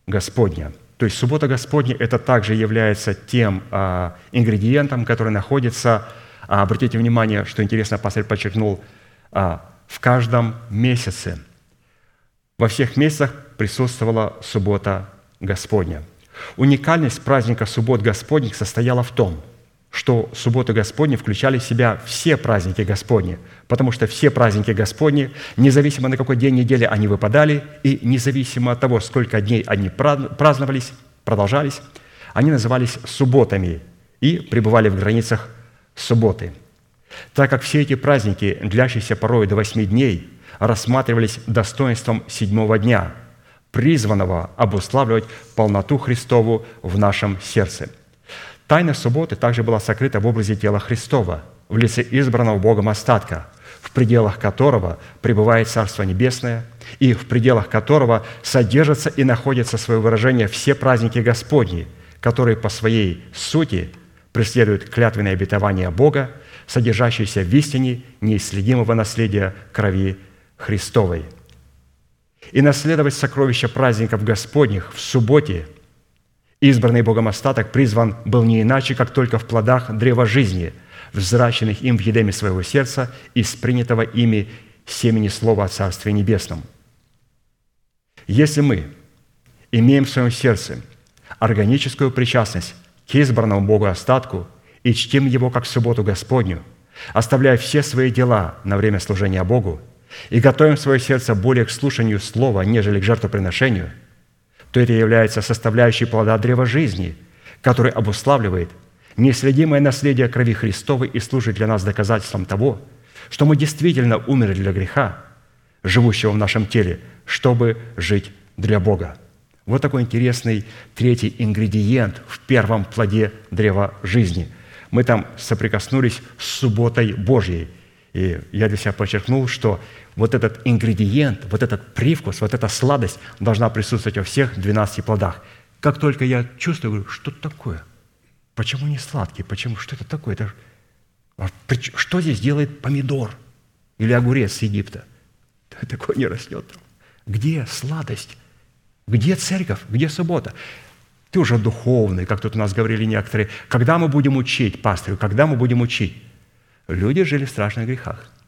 Господня. То есть суббота Господня – это также является тем а, ингредиентом, который находится, а, обратите внимание, что интересно, пастор подчеркнул, а, в каждом месяце. Во всех месяцах присутствовала суббота Господня – Уникальность праздника суббот Господних состояла в том, что субботы Господни включали в себя все праздники Господни, потому что все праздники Господни, независимо на какой день недели они выпадали, и независимо от того, сколько дней они праздновались, продолжались, они назывались субботами и пребывали в границах субботы. Так как все эти праздники, длящиеся порой до восьми дней, рассматривались достоинством седьмого дня, призванного обуславливать полноту Христову в нашем сердце – Тайна субботы также была сокрыта в образе тела Христова, в лице избранного Богом остатка, в пределах которого пребывает Царство Небесное, и в пределах которого содержатся и находятся свое выражение все праздники Господни, которые по своей сути преследуют клятвенное обетование Бога, содержащееся в истине неисследимого наследия крови Христовой. И наследовать сокровища праздников Господних в субботе – Избранный Богом остаток призван был не иначе, как только в плодах древа жизни, взращенных им в едеме своего сердца из принятого ими семени Слова о Царстве Небесном. Если мы имеем в своем сердце органическую причастность к избранному Богу остатку и чтим Его как субботу Господню, оставляя все свои дела на время служения Богу и готовим свое сердце более к слушанию Слова, нежели к жертвоприношению – то это является составляющей плода древа жизни, который обуславливает неследимое наследие крови Христовой и служит для нас доказательством того, что мы действительно умерли для греха, живущего в нашем теле, чтобы жить для Бога. Вот такой интересный третий ингредиент в первом плоде древа жизни. Мы там соприкоснулись с субботой Божьей. И я для себя подчеркнул, что вот этот ингредиент, вот этот привкус, вот эта сладость должна присутствовать во всех 12 плодах. Как только я чувствую, говорю, что такое? Почему не сладкий? Почему? Что это такое? Это, а что здесь делает помидор или огурец с Египта? Такое не растет там. Где сладость? Где церковь? Где суббота? Ты уже духовный, как тут у нас говорили некоторые. Когда мы будем учить, пастырю, когда мы будем учить? Люди жили в страшных грехах –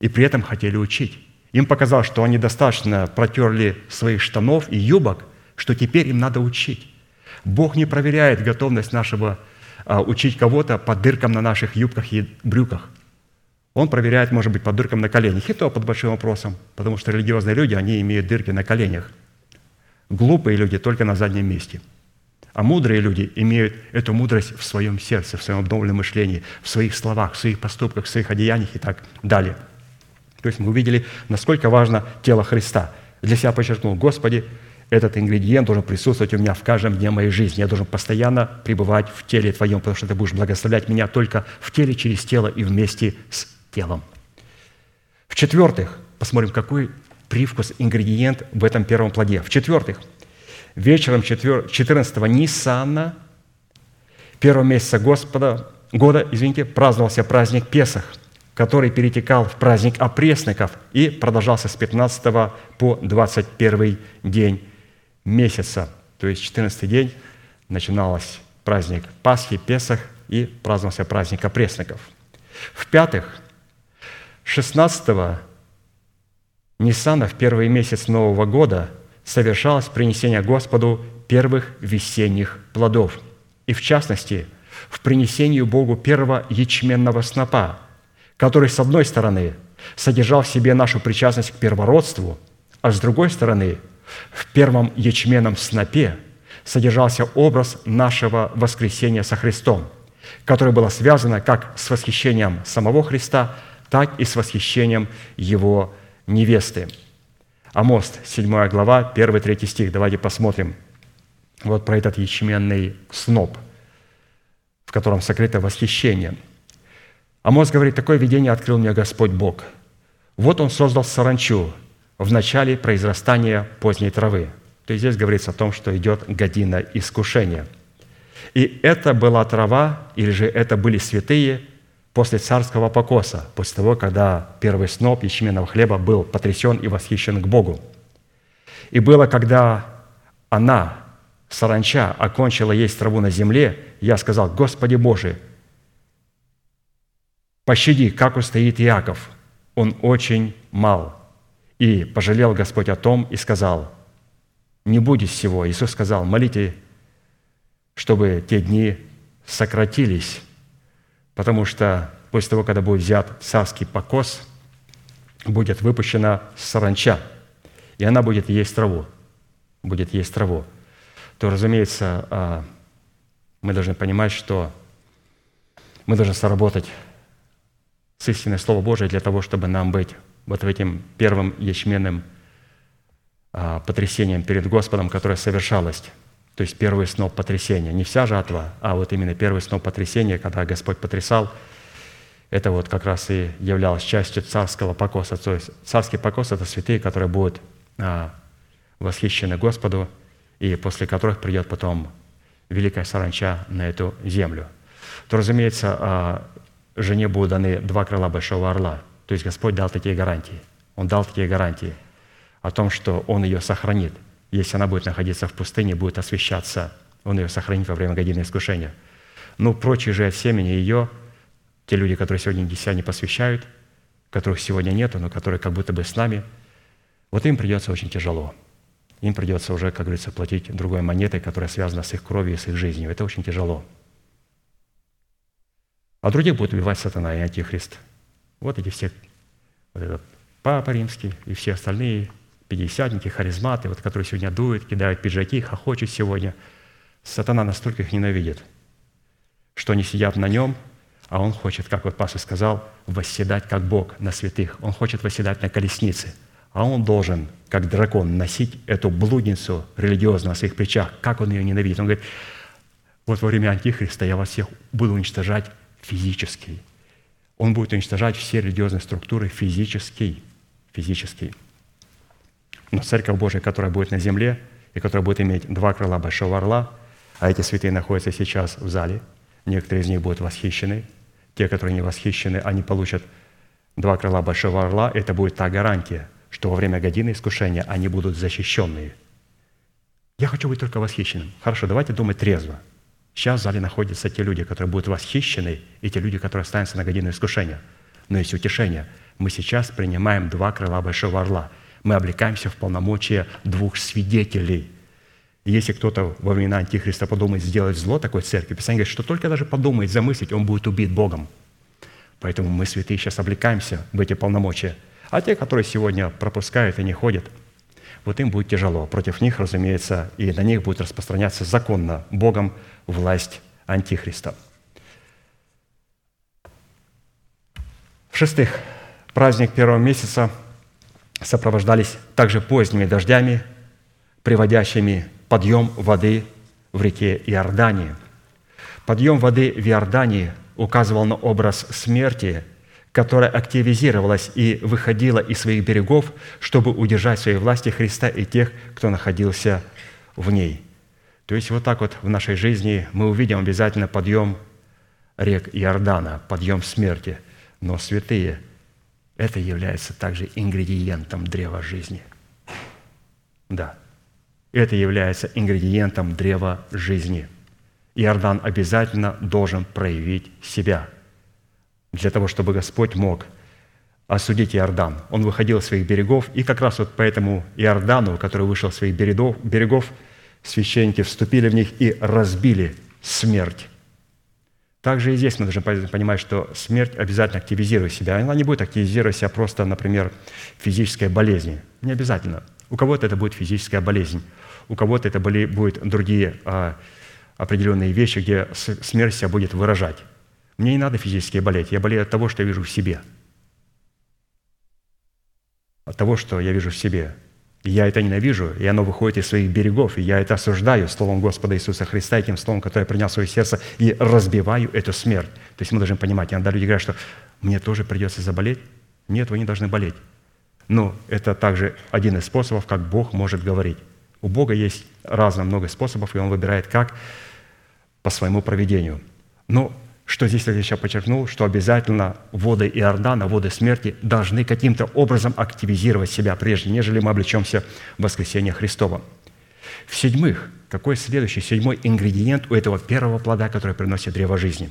и при этом хотели учить. Им показалось, что они достаточно протерли своих штанов и юбок, что теперь им надо учить. Бог не проверяет готовность нашего а, учить кого-то по дыркам на наших юбках и брюках. Он проверяет, может быть, по дыркам на коленях. И то под большим вопросом, потому что религиозные люди, они имеют дырки на коленях. Глупые люди только на заднем месте. А мудрые люди имеют эту мудрость в своем сердце, в своем обновленном мышлении, в своих словах, в своих поступках, в своих одеяниях и так далее – то есть мы увидели, насколько важно тело Христа. Для себя подчеркнул, Господи, этот ингредиент должен присутствовать у меня в каждом дне моей жизни. Я должен постоянно пребывать в теле Твоем, потому что Ты будешь благословлять меня только в теле, через тело и вместе с телом. В-четвертых, посмотрим, какой привкус, ингредиент в этом первом плоде. В-четвертых, вечером 14-го Ниссана, первого месяца Господа, года, извините, праздновался праздник Песах – который перетекал в праздник опресноков и продолжался с 15 по 21 день месяца. То есть 14 день начиналось праздник Пасхи, Песах и праздновался праздник опресноков. В-пятых, 16 Ниссана в первый месяц Нового года совершалось принесение Господу первых весенних плодов. И в частности, в принесении Богу первого ячменного снопа – который, с одной стороны, содержал в себе нашу причастность к первородству, а с другой стороны, в первом ячменном снопе содержался образ нашего воскресения со Христом, которое было связано как с восхищением самого Христа, так и с восхищением Его невесты. Амост, 7 глава, 1-3 стих. Давайте посмотрим вот про этот ячменный сноп, в котором сокрыто восхищение – Амос говорит, такое видение открыл мне Господь Бог. Вот он создал саранчу в начале произрастания поздней травы. То есть здесь говорится о том, что идет година искушения. И это была трава, или же это были святые после царского покоса, после того, когда первый сноп ячменного хлеба был потрясен и восхищен к Богу. И было, когда она, саранча, окончила есть траву на земле, я сказал, «Господи Боже, пощади, как устоит Иаков, он очень мал. И пожалел Господь о том и сказал, не будет всего. Иисус сказал, молите, чтобы те дни сократились, потому что после того, когда будет взят царский покос, будет выпущена саранча, и она будет есть траву, будет есть траву, то, разумеется, а, мы должны понимать, что мы должны соработать с истинной Слово Божие для того, чтобы нам быть вот этим первым ячменным а, потрясением перед Господом, которое совершалось. То есть первый сноп потрясения. Не вся жатва, а вот именно первый сноп потрясения, когда Господь потрясал, это вот как раз и являлось частью царского покоса. То есть царский покос – это святые, которые будут а, восхищены Господу, и после которых придет потом великая саранча на эту землю. То, разумеется, а, жене будут даны два крыла большого орла. То есть Господь дал такие гарантии. Он дал такие гарантии о том, что Он ее сохранит. Если она будет находиться в пустыне, будет освещаться, Он ее сохранит во время годины искушения. Но прочие же от семени ее, те люди, которые сегодня себя не посвящают, которых сегодня нету, но которые как будто бы с нами, вот им придется очень тяжело. Им придется уже, как говорится, платить другой монетой, которая связана с их кровью и с их жизнью. Это очень тяжело. А других будет убивать сатана и антихрист. Вот эти все, вот этот Папа Римский и все остальные пятидесятники, харизматы, вот, которые сегодня дуют, кидают пиджаки, хохочут сегодня. Сатана настолько их ненавидит, что они сидят на нем, а он хочет, как вот пастор сказал, восседать как Бог на святых. Он хочет восседать на колеснице, а он должен, как дракон, носить эту блудницу религиозную на своих плечах. Как он ее ненавидит? Он говорит, вот во время Антихриста я вас всех буду уничтожать физически. Он будет уничтожать все религиозные структуры физически. Физически. Но Церковь Божия, которая будет на земле, и которая будет иметь два крыла Большого Орла, а эти святые находятся сейчас в зале, некоторые из них будут восхищены, те, которые не восхищены, они получат два крыла Большого Орла, это будет та гарантия, что во время годины искушения они будут защищенные. Я хочу быть только восхищенным. Хорошо, давайте думать трезво – Сейчас в зале находятся те люди, которые будут восхищены, и те люди, которые останутся на годину искушения. Но есть утешение. Мы сейчас принимаем два крыла Большого Орла. Мы облекаемся в полномочия двух свидетелей. И если кто-то во времена Антихриста подумает сделать зло такой церкви, Писание говорит, что только даже подумает, замыслить, он будет убит Богом. Поэтому мы, святые, сейчас облекаемся в эти полномочия. А те, которые сегодня пропускают и не ходят, вот им будет тяжело. Против них, разумеется, и на них будет распространяться законно Богом власть Антихриста. В-шестых, праздник первого месяца сопровождались также поздними дождями, приводящими подъем воды в реке Иордании. Подъем воды в Иордании указывал на образ смерти, которая активизировалась и выходила из своих берегов, чтобы удержать в своей власти Христа и тех, кто находился в ней – то есть вот так вот в нашей жизни мы увидим обязательно подъем рек Иордана, подъем смерти. Но святые, это является также ингредиентом древа жизни. Да, это является ингредиентом древа жизни. Иордан обязательно должен проявить себя для того, чтобы Господь мог осудить Иордан. Он выходил из своих берегов, и как раз вот по этому Иордану, который вышел из своих берегов, берегов священники вступили в них и разбили смерть. Также и здесь мы должны понимать, что смерть обязательно активизирует себя. Она не будет активизировать себя просто, например, физической болезни. Не обязательно. У кого-то это будет физическая болезнь, у кого-то это будут другие а, определенные вещи, где смерть себя будет выражать. Мне не надо физически болеть, я болею от того, что я вижу в себе. От того, что я вижу в себе я это ненавижу, и оно выходит из своих берегов, и я это осуждаю Словом Господа Иисуса Христа, тем Словом, которое я принял в свое сердце, и разбиваю эту смерть. То есть мы должны понимать, иногда люди говорят, что мне тоже придется заболеть. Нет, вы не должны болеть. Но это также один из способов, как Бог может говорить. У Бога есть разно много способов, и Он выбирает как по своему проведению. Но что здесь я подчеркнул, что обязательно воды Иордана, воды смерти должны каким-то образом активизировать себя, прежде нежели мы облечемся в воскресение Христова. В-седьмых, какой следующий, седьмой ингредиент у этого первого плода, который приносит древо жизни?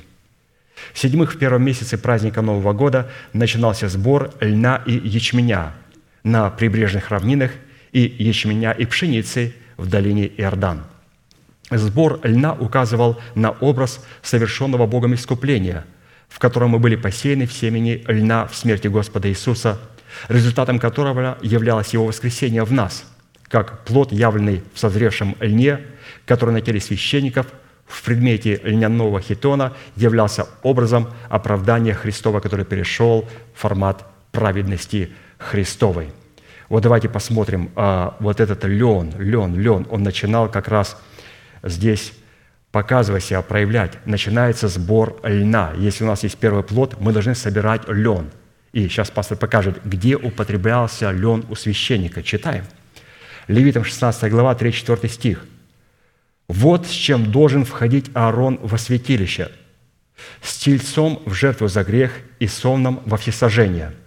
В-седьмых, в первом месяце праздника Нового года начинался сбор льна и ячменя на прибрежных равнинах и ячменя и пшеницы в долине Иордан. Сбор льна указывал на образ совершенного Богом искупления, в котором мы были посеяны в семени льна в смерти Господа Иисуса, результатом которого являлось Его воскресение в нас, как плод, явленный в созревшем льне, который на теле священников в предмете льняного хитона являлся образом оправдания Христова, который перешел в формат праведности Христовой. Вот давайте посмотрим, а, вот этот лен, лен, лен, он начинал как раз здесь показывать себя, проявлять. Начинается сбор льна. Если у нас есть первый плод, мы должны собирать лен. И сейчас пастор покажет, где употреблялся лен у священника. Читаем. Левитам 16 глава, 3-4 стих. «Вот с чем должен входить Аарон во святилище, с тельцом в жертву за грех и сонном во всесожжение –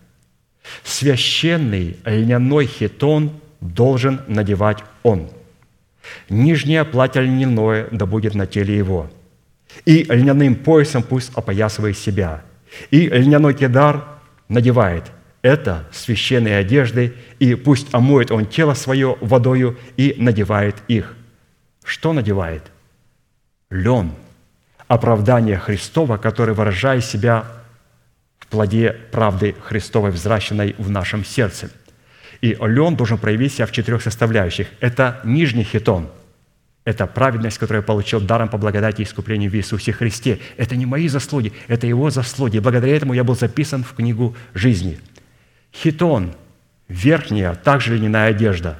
Священный льняной хитон должен надевать он. Нижнее платье льняное да будет на теле его. И льняным поясом пусть опоясывает себя. И льняной кедар надевает. Это священные одежды, и пусть омоет он тело свое водою и надевает их. Что надевает? Лен. Оправдание Христова, который, выражая себя плоде правды Христовой, взращенной в нашем сердце. И лен должен проявить себя в четырех составляющих. Это нижний хитон. Это праведность, которую я получил даром по благодати и искуплению в Иисусе Христе. Это не мои заслуги, это Его заслуги. И благодаря этому я был записан в книгу жизни. Хитон – верхняя, также льняная одежда.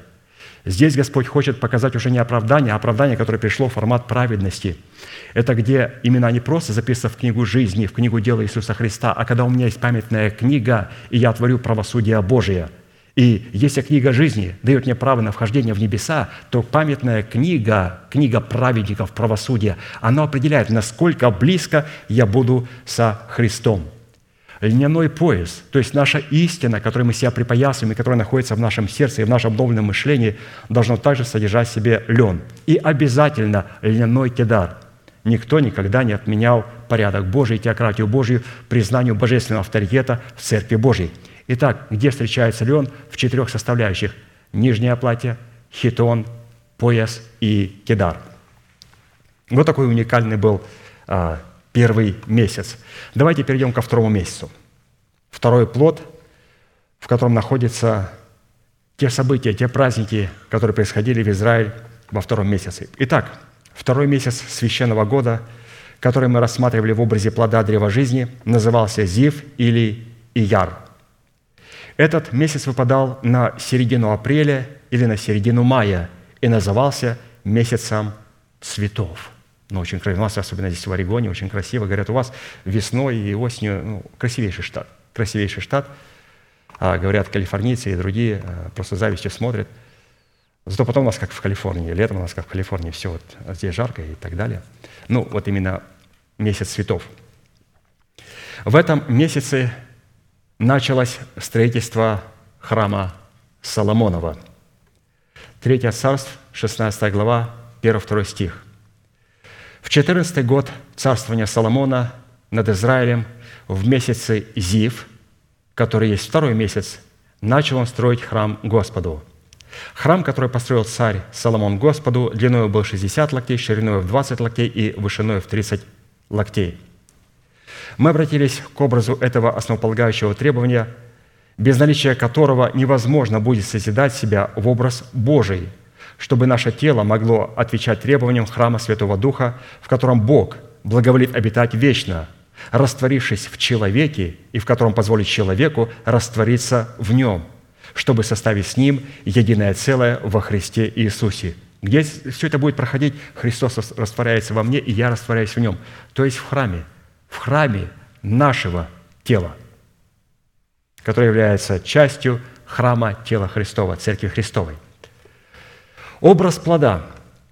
Здесь Господь хочет показать уже не оправдание, а оправдание, которое пришло в формат праведности – это где имена не просто записаны в книгу жизни, в книгу дела Иисуса Христа, а когда у меня есть памятная книга, и я творю правосудие Божие. И если книга жизни дает мне право на вхождение в небеса, то памятная книга, книга праведников правосудия, она определяет, насколько близко я буду со Христом. Льняной пояс, то есть наша истина, которой мы себя припоясываем и которая находится в нашем сердце и в нашем обновленном мышлении, должно также содержать в себе лен. И обязательно льняной кедар – Никто никогда не отменял порядок Божий, теократию Божию, признанию божественного авторитета в Церкви Божьей. Итак, где встречается ли он? В четырех составляющих. Нижнее платье, хитон, пояс и кедар. Вот такой уникальный был а, первый месяц. Давайте перейдем ко второму месяцу. Второй плод, в котором находятся те события, те праздники, которые происходили в Израиле во втором месяце. Итак, Второй месяц священного года, который мы рассматривали в образе плода древа жизни, назывался Зив или Ияр. Этот месяц выпадал на середину апреля или на середину мая и назывался месяцем цветов. Ну, очень красиво. У нас, особенно здесь в Орегоне, очень красиво. Говорят, у вас весной и осенью ну, красивейший штат. Красивейший штат. А, говорят, калифорнийцы и другие а, просто завистью смотрят – Зато потом у нас как в Калифорнии, летом у нас как в Калифорнии, все вот здесь жарко и так далее. Ну, вот именно месяц цветов. В этом месяце началось строительство храма Соломонова. Третье царство, 16 глава, 1-2 стих. В 14 год царствования Соломона над Израилем в месяце Зив, который есть второй месяц, начал он строить храм Господу – Храм, который построил царь Соломон Господу, длиной был 60 локтей, шириной в 20 локтей и вышиной в 30 локтей. Мы обратились к образу этого основополагающего требования, без наличия которого невозможно будет созидать себя в образ Божий, чтобы наше тело могло отвечать требованиям храма Святого Духа, в котором Бог благоволит обитать вечно, растворившись в человеке и в котором позволит человеку раствориться в нем – чтобы составить с Ним единое целое во Христе Иисусе. Где все это будет проходить? Христос растворяется во мне, и я растворяюсь в Нем. То есть в храме, в храме нашего тела, которое является частью храма тела Христова, Церкви Христовой. Образ плода,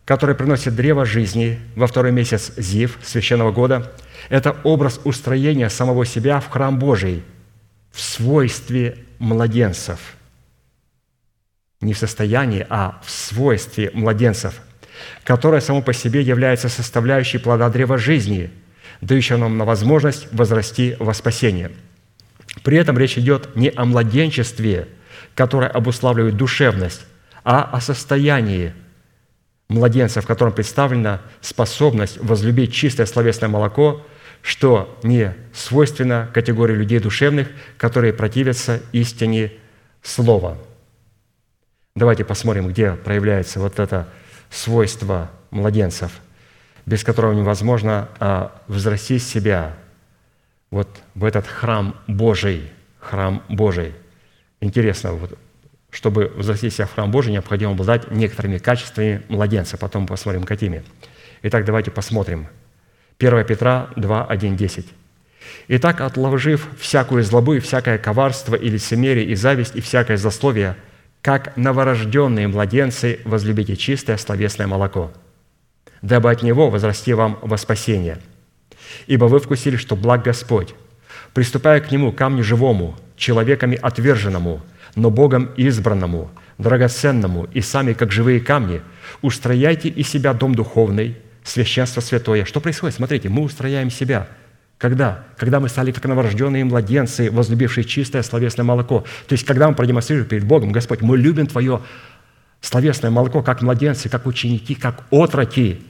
который приносит древо жизни во второй месяц Зив священного года, это образ устроения самого себя в храм Божий в свойстве младенцев – не в состоянии, а в свойстве младенцев, которое само по себе является составляющей плода древа жизни, дающего нам на возможность возрасти во спасение. При этом речь идет не о младенчестве, которое обуславливает душевность, а о состоянии младенца, в котором представлена способность возлюбить чистое словесное молоко, что не свойственно категории людей душевных, которые противятся истине слова. Давайте посмотрим, где проявляется вот это свойство младенцев, без которого невозможно а, взрастить себя вот в этот храм Божий, храм Божий. Интересно, вот чтобы взрастить себя в храм Божий, необходимо обладать некоторыми качествами младенца. Потом посмотрим, какими. Итак, давайте посмотрим. 1 Петра 2, 1, 10. «Итак, отложив всякую злобу и всякое коварство и лицемерие и зависть и всякое злословие, как новорожденные младенцы возлюбите чистое словесное молоко, дабы от него возрасти вам во спасение. Ибо вы вкусили, что благ Господь, приступая к нему, камню живому, человеками отверженному – но Богом избранному, драгоценному и сами, как живые камни, устрояйте из себя дом духовный, священство святое. Что происходит? Смотрите, мы устрояем себя. Когда? Когда мы стали как новорожденные младенцы, возлюбившие чистое словесное молоко. То есть, когда мы продемонстрируем перед Богом, Господь, мы любим Твое словесное молоко, как младенцы, как ученики, как отроки.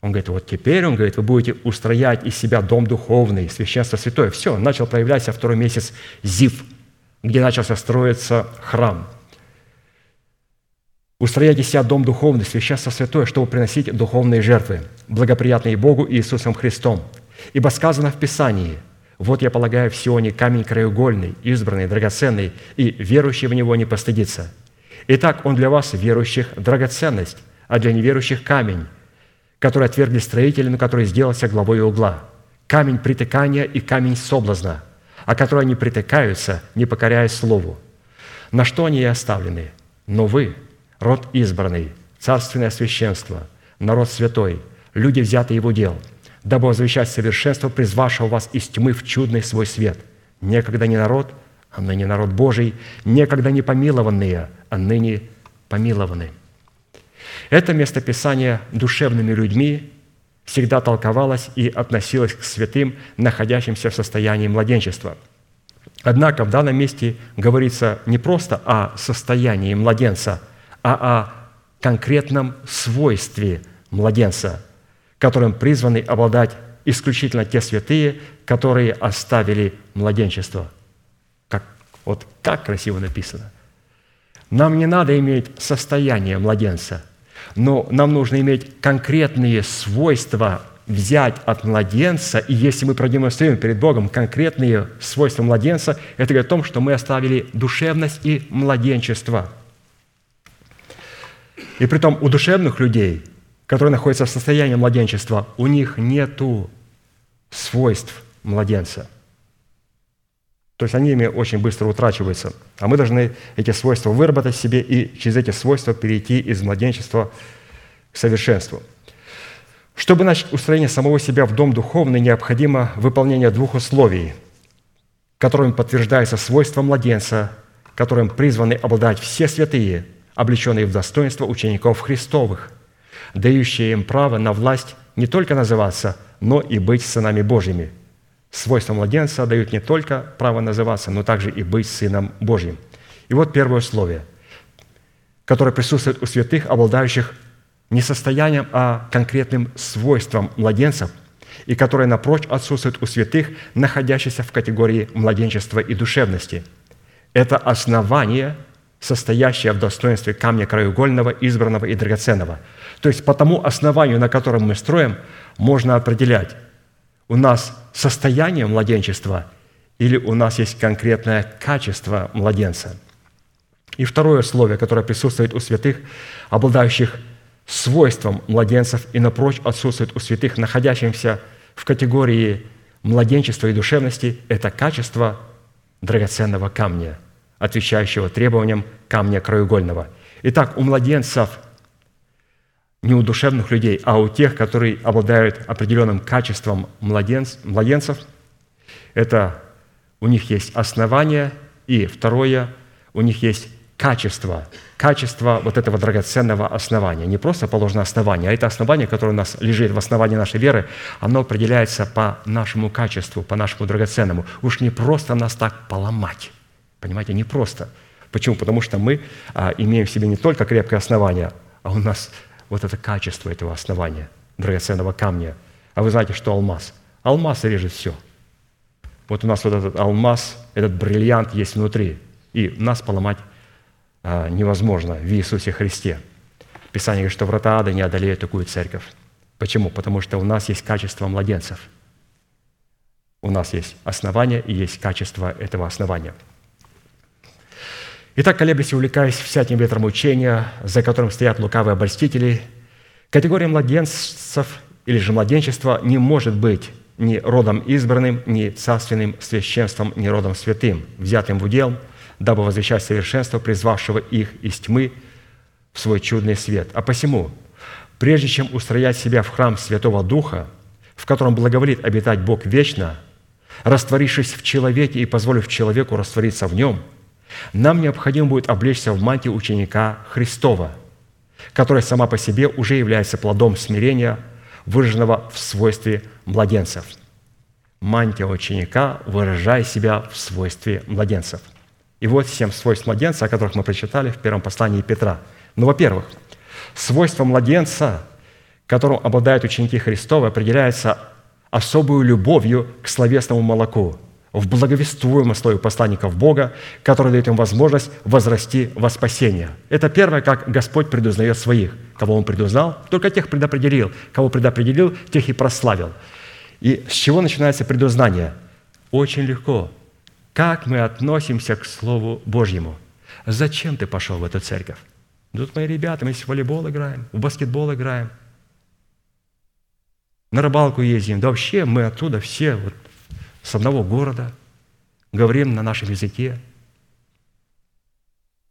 Он говорит, вот теперь, он говорит, вы будете устроять из себя дом духовный, священство святое. Все, начал проявляться второй месяц Зив – где начался строиться храм. Устрояйте себя дом духовный, священство святое, чтобы приносить духовные жертвы, благоприятные Богу и Иисусом Христом. Ибо сказано в Писании, «Вот я полагаю в Сионе камень краеугольный, избранный, драгоценный, и верующий в него не постыдится». Итак, он для вас, верующих, драгоценность, а для неверующих камень, который отвергли строители, но который сделался главой угла. Камень притыкания и камень соблазна – о которой они притыкаются, не покоряясь Слову. На что они и оставлены? Но вы, род избранный, царственное священство, народ святой, люди, взятые его дел, дабы возвещать совершенство, призвавшего вас из тьмы в чудный свой свет. Некогда не народ, а ныне народ Божий, некогда не помилованные, ныне помилованы. Это местописание душевными людьми всегда толковалась и относилась к святым, находящимся в состоянии младенчества. Однако в данном месте говорится не просто о состоянии младенца, а о конкретном свойстве младенца, которым призваны обладать исключительно те святые, которые оставили младенчество. Как, вот как красиво написано. Нам не надо иметь состояние младенца – но нам нужно иметь конкретные свойства взять от младенца, и если мы продемонстрируем перед Богом конкретные свойства младенца, это говорит о том, что мы оставили душевность и младенчество. И при том у душевных людей, которые находятся в состоянии младенчества, у них нету свойств младенца – то есть они ими очень быстро утрачиваются. А мы должны эти свойства выработать себе и через эти свойства перейти из младенчества к совершенству. Чтобы начать устроение самого себя в дом духовный, необходимо выполнение двух условий, которыми подтверждается свойство младенца, которым призваны обладать все святые, облеченные в достоинство учеников Христовых, дающие им право на власть не только называться, но и быть сынами Божьими – Свойства младенца дают не только право называться, но также и быть Сыном Божьим. И вот первое условие, которое присутствует у святых, обладающих не состоянием, а конкретным свойством младенцев, и которое, напрочь, отсутствует у святых, находящихся в категории младенчества и душевности. Это основание, состоящее в достоинстве камня краеугольного, избранного и драгоценного. То есть по тому основанию, на котором мы строим, можно определять, у нас состояние младенчества или у нас есть конкретное качество младенца. И второе условие, которое присутствует у святых, обладающих свойством младенцев и напрочь отсутствует у святых, находящихся в категории младенчества и душевности, это качество драгоценного камня, отвечающего требованиям камня краеугольного. Итак, у младенцев – не у душевных людей, а у тех, которые обладают определенным качеством младенц, младенцев. Это у них есть основание, и второе, у них есть качество, качество вот этого драгоценного основания. Не просто положено основание, а это основание, которое у нас лежит в основании нашей веры, оно определяется по нашему качеству, по нашему драгоценному. Уж не просто нас так поломать. Понимаете, не просто. Почему? Потому что мы а, имеем в себе не только крепкое основание, а у нас вот это качество этого основания, драгоценного камня. А вы знаете, что алмаз? Алмаз режет все. Вот у нас вот этот алмаз, этот бриллиант есть внутри, и нас поломать а, невозможно в Иисусе Христе. Писание говорит, что врата ада не одолеют такую церковь. Почему? Потому что у нас есть качество младенцев. У нас есть основание и есть качество этого основания – Итак, колеблясь и увлекаясь всяким ветром учения, за которым стоят лукавые обольстители, категория младенцев или же младенчества не может быть ни родом избранным, ни царственным священством, ни родом святым, взятым в удел, дабы возвещать совершенство, призвавшего их из тьмы в свой чудный свет. А посему, прежде чем устроять себя в храм Святого Духа, в котором благоволит обитать Бог вечно, растворившись в человеке и позволив человеку раствориться в нем – нам необходимо будет облечься в мантию ученика Христова, которая сама по себе уже является плодом смирения, выраженного в свойстве младенцев. Мантия ученика, выражая себя в свойстве младенцев. И вот семь свойств младенца, о которых мы прочитали в первом послании Петра. Ну, во-первых, свойство младенца, которым обладают ученики Христовы, определяется особую любовью к словесному молоку – в благовествуемом слове посланников Бога, который дает им возможность возрасти во спасение. Это первое, как Господь предузнает своих. Кого Он предузнал? Только тех предопределил. Кого предопределил, тех и прославил. И с чего начинается предузнание? Очень легко. Как мы относимся к Слову Божьему? Зачем ты пошел в эту церковь? Тут мои ребята, мы в волейбол играем, в баскетбол играем, на рыбалку ездим. Да вообще мы оттуда все вот с одного города, говорим на нашем языке.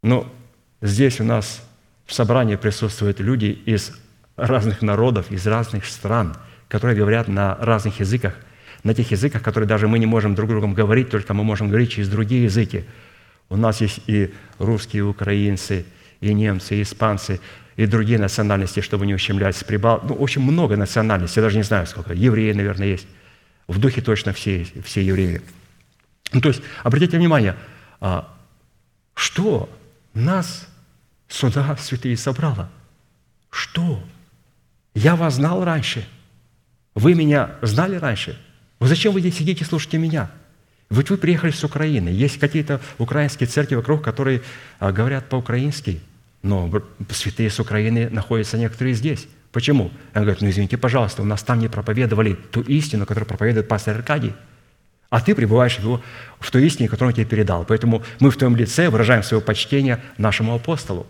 Но здесь у нас в собрании присутствуют люди из разных народов, из разных стран, которые говорят на разных языках, на тех языках, которые даже мы не можем друг другом говорить, только мы можем говорить через другие языки. У нас есть и русские, и украинцы, и немцы, и испанцы, и другие национальности, чтобы не ущемлять прибал. Ну, общем, много национальностей, я даже не знаю сколько. Евреи, наверное, есть. В духе точно все, все евреи. Ну, то есть, обратите внимание, а, что нас сюда святые собрало? Что? Я вас знал раньше. Вы меня знали раньше. Вы зачем вы здесь сидите и слушаете меня? Ведь вы приехали с Украины. Есть какие-то украинские церкви вокруг, которые а, говорят по-украински. Но святые с Украины находятся некоторые здесь. Почему? Он говорит, ну извините, пожалуйста, у нас там не проповедовали ту истину, которую проповедует пастор Аркадий. А ты пребываешь в, его, в той истине, которую он тебе передал. Поэтому мы в твоем лице выражаем свое почтение нашему апостолу.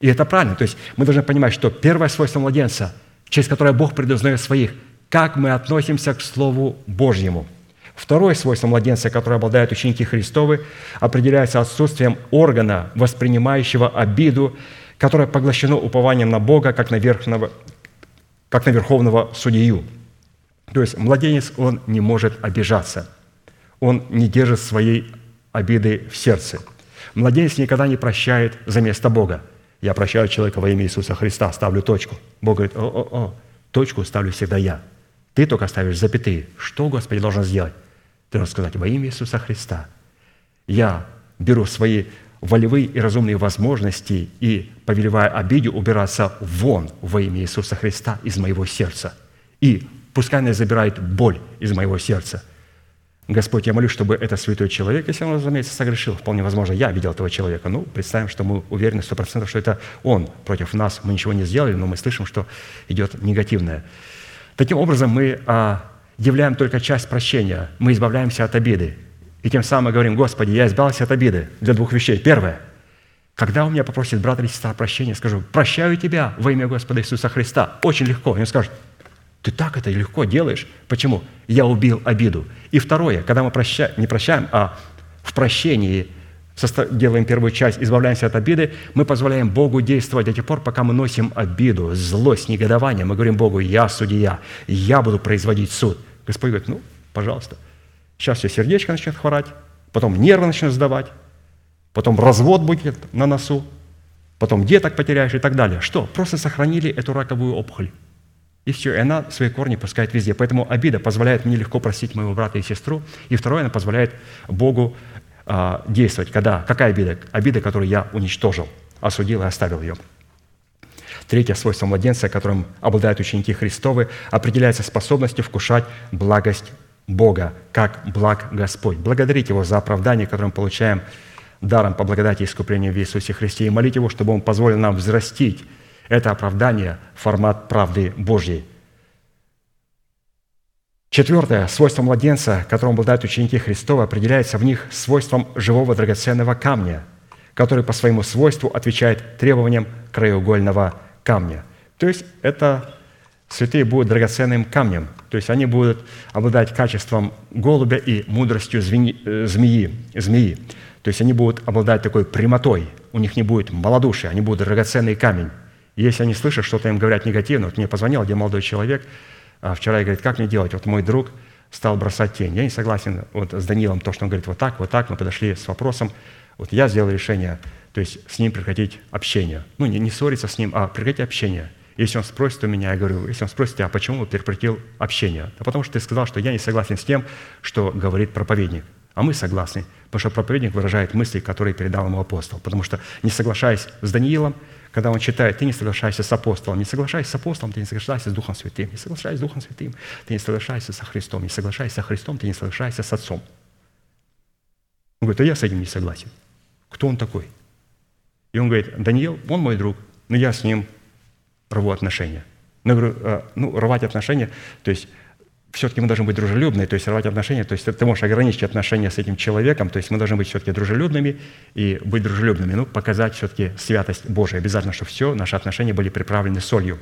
И это правильно. То есть мы должны понимать, что первое свойство младенца, через которое Бог предузнает своих, как мы относимся к Слову Божьему. Второе свойство младенца, которое обладают ученики Христовы, определяется отсутствием органа, воспринимающего обиду которое поглощено упованием на Бога, как на, верхного, как на верховного судью. То есть младенец, он не может обижаться. Он не держит своей обиды в сердце. Младенец никогда не прощает за место Бога. Я прощаю человека во имя Иисуса Христа, ставлю точку. Бог говорит, о-о-о, точку ставлю всегда я. Ты только ставишь запятые. Что Господи должен сделать? Ты должен сказать, во имя Иисуса Христа. Я беру свои волевые и разумные возможности и, повелевая обиде, убираться вон во имя Иисуса Христа из моего сердца. И пускай она забирает боль из моего сердца. Господь, я молюсь, чтобы этот святой человек, если он, разумеется, согрешил, вполне возможно, я видел этого человека. Ну, представим, что мы уверены сто процентов, что это он против нас. Мы ничего не сделали, но мы слышим, что идет негативное. Таким образом, мы а, являем только часть прощения. Мы избавляемся от обиды. И тем самым говорим, Господи, я избавился от обиды для двух вещей. Первое. Когда у меня попросит брат или сестра прощения, скажу, прощаю тебя во имя Господа Иисуса Христа. Очень легко. И он скажет, ты так это легко делаешь. Почему? Я убил обиду. И второе, когда мы прощаем, не прощаем, а в прощении делаем первую часть, избавляемся от обиды, мы позволяем Богу действовать до тех пор, пока мы носим обиду, злость, негодование. Мы говорим Богу, я судья, я буду производить суд. Господь говорит, ну, пожалуйста – Сейчас все сердечко начнет хворать, потом нервы начнут сдавать, потом развод будет на носу, потом деток потеряешь и так далее. Что? Просто сохранили эту раковую опухоль. И все, и она свои корни пускает везде. Поэтому обида позволяет мне легко простить моего брата и сестру. И второе, она позволяет Богу а, действовать. Когда? Какая обида? Обида, которую я уничтожил, осудил и оставил ее. Третье свойство младенца, которым обладают ученики Христовы, определяется способностью вкушать благость Бога, как благ Господь. Благодарить Его за оправдание, которое мы получаем даром по благодати и искуплению в Иисусе Христе, и молить Его, чтобы Он позволил нам взрастить это оправдание в формат правды Божьей. Четвертое. Свойство младенца, которым обладают ученики Христова, определяется в них свойством живого драгоценного камня, который по своему свойству отвечает требованиям краеугольного камня. То есть это святые будут драгоценным камнем, то есть они будут обладать качеством голубя и мудростью э, змеи, змеи. То есть они будут обладать такой прямотой, у них не будет малодушия, они будут драгоценный камень. Если они слышат, что-то им говорят негативно, вот мне позвонил один молодой человек а вчера и говорит, как мне делать? Вот мой друг стал бросать тень. Я не согласен вот с Данилом, то, что он говорит вот так, вот так. Мы подошли с вопросом. Вот я сделал решение, то есть с ним прекратить общение. Ну, не, не ссориться с ним, а прекратить общение. Если он спросит у меня, я говорю, если он спросит, а почему ты прекратил общение? Да потому что ты сказал, что я не согласен с тем, что говорит проповедник. А мы согласны, потому что проповедник выражает мысли, которые передал ему апостол. Потому что, не соглашаясь с Даниилом, когда он читает, ты не соглашаешься с апостолом, не соглашайся с апостолом, ты не соглашаешься с Духом Святым, не соглашайся с Духом Святым, ты не соглашаешься со Христом, не соглашайся со Христом, ты не соглашаешься с Отцом. Он говорит, а я с этим не согласен. Кто он такой? И он говорит, Даниил, он мой друг, но я с ним рву отношения. Я говорю, «А, ну, рвать отношения, то есть все-таки мы должны быть дружелюбны, то есть рвать отношения, то есть ты можешь ограничить отношения с этим человеком, то есть мы должны быть все-таки дружелюбными и быть дружелюбными, ну, показать все-таки святость Божию. Обязательно, чтобы все наши отношения были приправлены солью,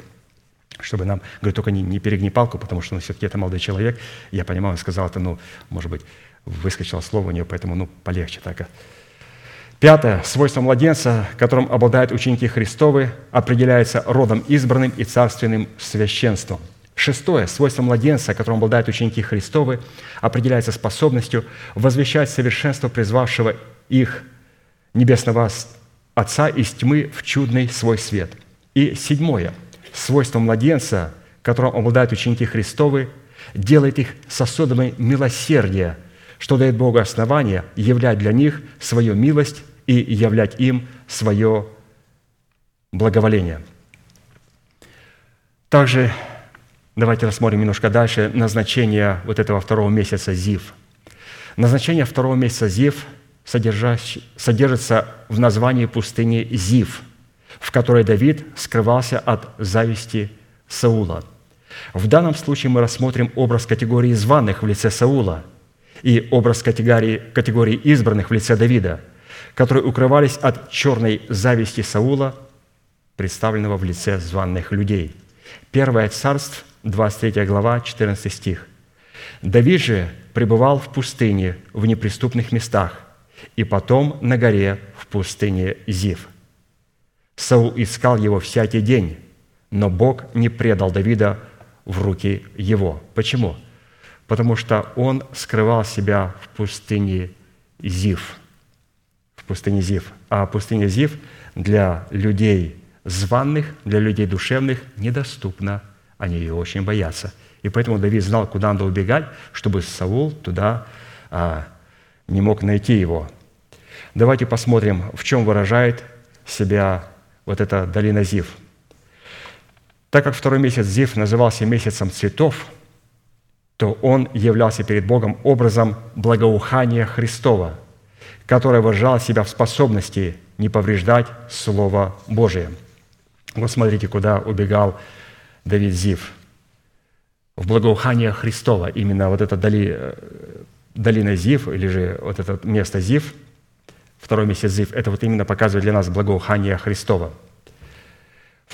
чтобы нам, говорю, только не, не перегни палку, потому что ну, все-таки это молодой человек, я понимаю, он сказал это, ну, может быть, выскочило слово у него, поэтому, ну, полегче так. Пятое. Свойство младенца, которым обладают ученики Христовы, определяется родом избранным и царственным священством – Шестое. Свойство младенца, которым обладают ученики Христовы, определяется способностью возвещать совершенство призвавшего их Небесного Отца из тьмы в чудный свой свет. И седьмое. Свойство младенца, которым обладают ученики Христовы, делает их сосудами милосердия, что дает Богу основание являть для них свою милость и являть им свое благоволение. Также Давайте рассмотрим немножко дальше назначение вот этого второго месяца Зив. Назначение второго месяца Зив содержится в названии пустыни Зив, в которой Давид скрывался от зависти Саула. В данном случае мы рассмотрим образ категории званых в лице Саула и образ категории, категории избранных в лице Давида, которые укрывались от черной зависти Саула, представленного в лице званных людей. Первое царство 23 глава, 14 стих. «Давид же пребывал в пустыне в неприступных местах, и потом на горе в пустыне Зив. Саул искал его всякий день, но Бог не предал Давида в руки его. Почему? Потому что он скрывал себя в пустыне Зив. Пустыне Зив. А пустыня Зив для людей званных, для людей душевных недоступна – они ее очень боятся. И поэтому Давид знал, куда надо убегать, чтобы Саул туда а, не мог найти его. Давайте посмотрим, в чем выражает себя вот эта долина Зив. Так как второй месяц Зив назывался месяцем цветов, то он являлся перед Богом образом благоухания Христова, которое выражало себя в способности не повреждать Слово Божие. Вот смотрите, куда убегал Давид Зив. В благоухание Христова, именно вот эта доли, э, долина Зив, или же вот это место Зив, второй месяц Зив, это вот именно показывает для нас благоухание Христова.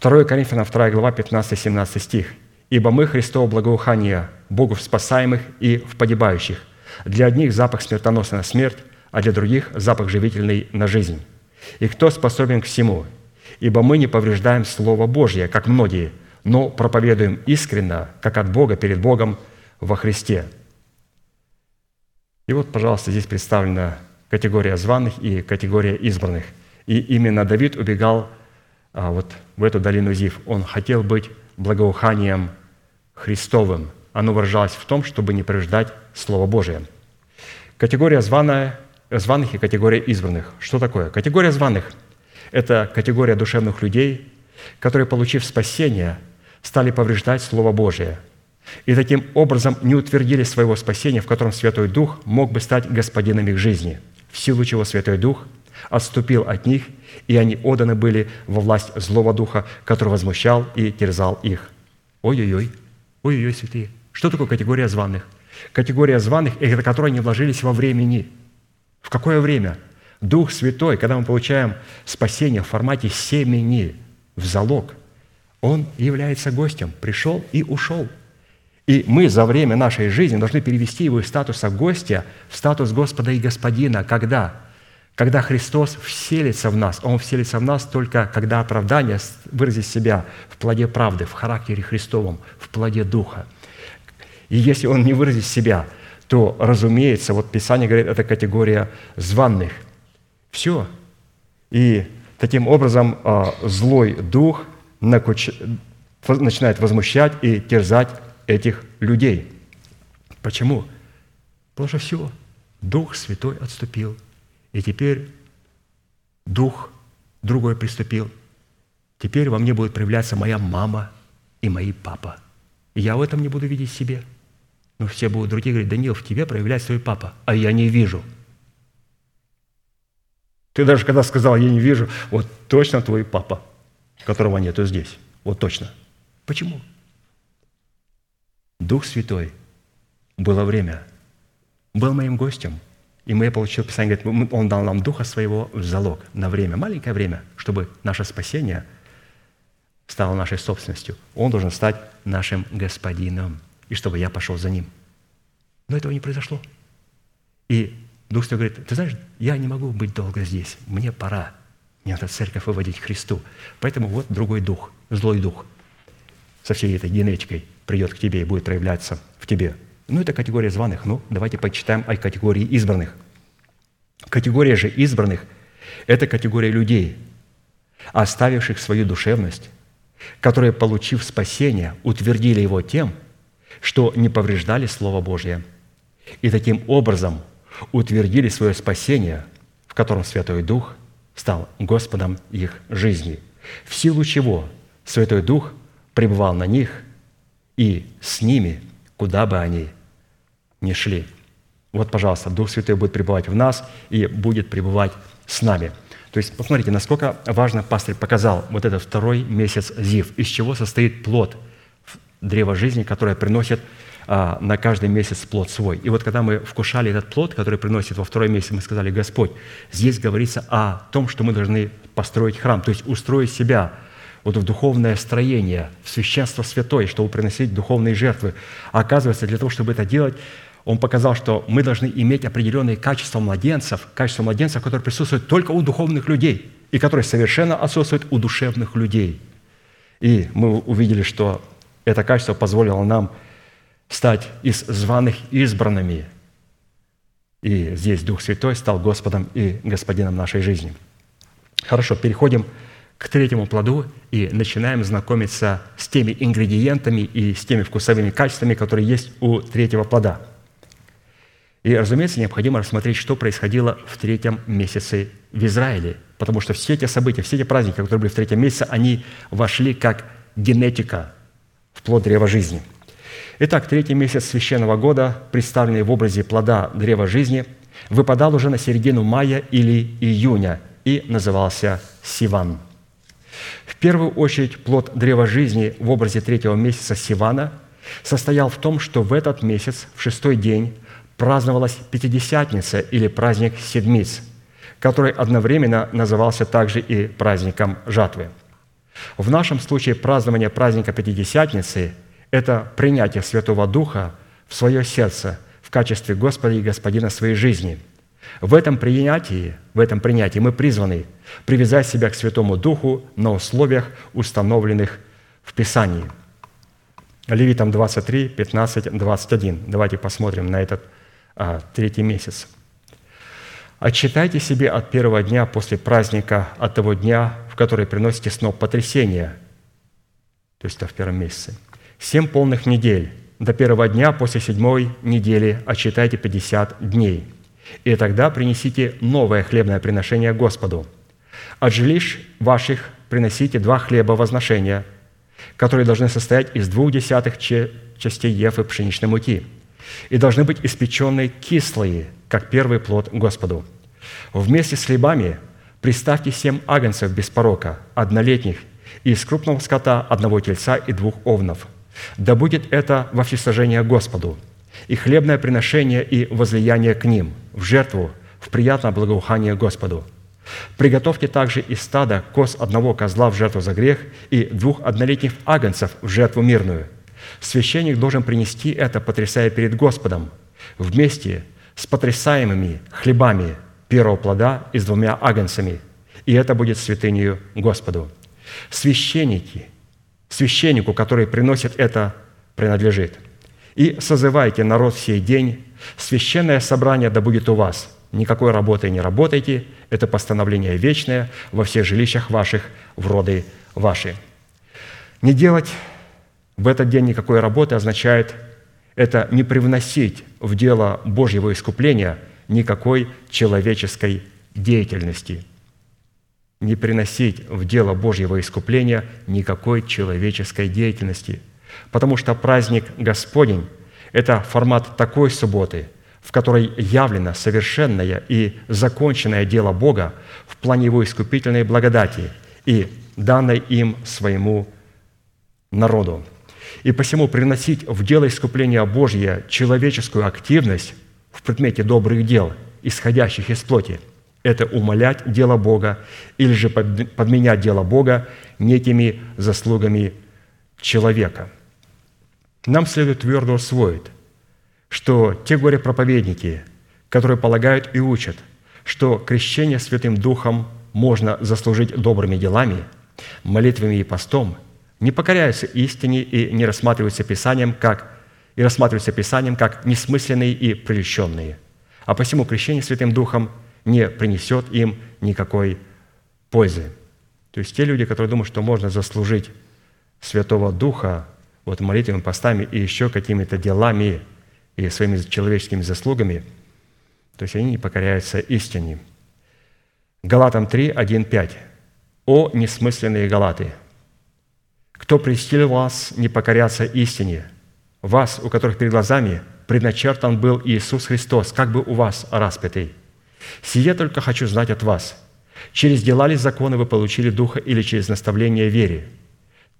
2 Коринфянам 2 глава 15-17 стих. «Ибо мы Христово благоухание Богу в спасаемых и в погибающих. Для одних запах смертоносный на смерть, а для других запах живительный на жизнь. И кто способен к всему? Ибо мы не повреждаем Слово Божье, как многие – но проповедуем искренно, как от Бога, перед Богом во Христе. И вот, пожалуйста, здесь представлена категория званых и категория избранных. И именно Давид убегал а, вот в эту долину Зив. Он хотел быть благоуханием Христовым. Оно выражалось в том, чтобы не повреждать Слово Божие. Категория званая, званых и категория избранных. Что такое? Категория званых – это категория душевных людей, которые, получив спасение, стали повреждать Слово Божие, и таким образом не утвердили своего спасения, в котором Святой Дух мог бы стать господином их жизни, в силу чего Святой Дух отступил от них, и они отданы были во власть злого духа, который возмущал и терзал их. Ой-ой-ой, ой-ой-ой, святые. Что такое категория званых? Категория званых – это которые не вложились во времени. В какое время? Дух Святой, когда мы получаем спасение в формате семени, в залог, Он является гостем, пришел и ушел. И мы за время нашей жизни должны перевести его из статуса гостя в статус Господа и Господина. Когда? Когда Христос вселится в нас. Он вселится в нас только когда оправдание выразит себя в плоде правды, в характере Христовом, в плоде Духа. И если Он не выразит себя, то, разумеется, вот Писание говорит, это категория званных. Все. И таким образом а, злой дух начинает возмущать и терзать этих людей. Почему? Потому что все, Дух Святой отступил, и теперь Дух другой приступил. Теперь во мне будет проявляться моя мама и мои папа. И я в этом не буду видеть себе. Но все будут другие говорить, Даниил, в тебе проявляется твой папа, а я не вижу. Ты даже когда сказал, я не вижу, вот точно твой папа, которого нету здесь. Вот точно. Почему? Дух Святой было время, был моим гостем, и мы получили Писание, говорит, Он дал нам Духа Своего в залог на время, маленькое время, чтобы наше спасение стало нашей собственностью. Он должен стать нашим господином, и чтобы я пошел за Ним. Но этого не произошло. И Дух Святой говорит, ты знаешь, я не могу быть долго здесь, мне пора. Мне надо церковь выводить к Христу. Поэтому вот другой дух, злой дух со всей этой генетикой придет к тебе и будет проявляться в тебе. Ну, это категория званых. Ну, давайте почитаем о категории избранных. Категория же избранных – это категория людей, оставивших свою душевность, которые, получив спасение, утвердили его тем, что не повреждали Слово Божье, и таким образом утвердили свое спасение, в котором Святой Дух стал Господом их жизни, в силу чего Святой Дух пребывал на них и с ними, куда бы они ни шли. Вот, пожалуйста, Дух Святой будет пребывать в нас и будет пребывать с нами. То есть, посмотрите, насколько важно пастырь показал вот этот второй месяц Зив, из чего состоит плод древа жизни, которое приносит а, на каждый месяц плод свой. И вот когда мы вкушали этот плод, который приносит во второй месяц, мы сказали, Господь, здесь говорится о том, что мы должны построить храм, то есть устроить себя вот в духовное строение, в священство святое, чтобы приносить духовные жертвы. А оказывается, для того, чтобы это делать, он показал, что мы должны иметь определенные качества младенцев, качества младенцев, которые присутствуют только у духовных людей и которые совершенно отсутствуют у душевных людей. И мы увидели, что это качество позволило нам стать из званых избранными. И здесь Дух Святой стал Господом и Господином нашей жизни. Хорошо, переходим к третьему плоду и начинаем знакомиться с теми ингредиентами и с теми вкусовыми качествами, которые есть у третьего плода. И, разумеется, необходимо рассмотреть, что происходило в третьем месяце в Израиле, потому что все эти события, все эти праздники, которые были в третьем месяце, они вошли как генетика в плод древа жизни. Итак, третий месяц священного года, представленный в образе плода древа жизни, выпадал уже на середину мая или июня и назывался Сиван – в первую очередь, плод древа жизни в образе третьего месяца Сивана состоял в том, что в этот месяц, в шестой день, праздновалась Пятидесятница или праздник Седмиц, который одновременно назывался также и праздником жатвы. В нашем случае празднование праздника Пятидесятницы – это принятие Святого Духа в свое сердце в качестве Господа и Господина своей жизни – в этом принятии, в этом принятии мы призваны привязать себя к Святому Духу на условиях, установленных в Писании. Левитам 23, 15, 21. Давайте посмотрим на этот а, третий месяц. «Отчитайте себе от первого дня после праздника, от того дня, в который приносите сноп потрясения». То есть это в первом месяце. «Семь полных недель. До первого дня после седьмой недели отчитайте 50 дней» и тогда принесите новое хлебное приношение Господу. От жилищ ваших приносите два хлеба возношения, которые должны состоять из двух десятых частей ефы пшеничной муки и должны быть испеченные кислые, как первый плод Господу. Вместе с хлебами приставьте семь агнцев без порока, однолетних, и из крупного скота одного тельца и двух овнов. Да будет это во всесожжение Господу, и хлебное приношение и возлияние к ним, в жертву, в приятное благоухание Господу. Приготовьте также из стада коз одного козла в жертву за грех и двух однолетних агнцев в жертву мирную. Священник должен принести это, потрясая перед Господом, вместе с потрясаемыми хлебами первого плода и с двумя агнцами, и это будет святынью Господу. Священники, священнику, который приносит это, принадлежит. И созывайте народ в сей день, священное собрание да будет у вас. Никакой работы не работайте, это постановление вечное во всех жилищах ваших, в роды ваши. Не делать в этот день никакой работы означает это не привносить в дело Божьего искупления никакой человеческой деятельности. Не приносить в дело Божьего искупления никакой человеческой деятельности. Потому что праздник Господень – это формат такой субботы, в которой явлено совершенное и законченное дело Бога в плане Его искупительной благодати и данной им своему народу. И посему приносить в дело искупления Божье человеческую активность в предмете добрых дел, исходящих из плоти, это умолять дело Бога или же подменять дело Бога некими заслугами человека. Нам следует твердо усвоить, что те горе-проповедники, которые полагают и учат, что крещение Святым Духом можно заслужить добрыми делами, молитвами и постом – не покоряются истине и не рассматриваются Писанием как, и рассматриваются Писанием как несмысленные и прельщенные. А посему крещение Святым Духом не принесет им никакой пользы. То есть те люди, которые думают, что можно заслужить Святого Духа вот молитвами, постами и еще какими-то делами и своими человеческими заслугами, то есть они не покоряются истине. Галатам 3, 1, 5. «О несмысленные галаты! кто престил вас не покоряться истине, вас, у которых перед глазами предначертан был Иисус Христос, как бы у вас распятый. Сие только хочу знать от вас. Через дела ли законы вы получили Духа или через наставление вере?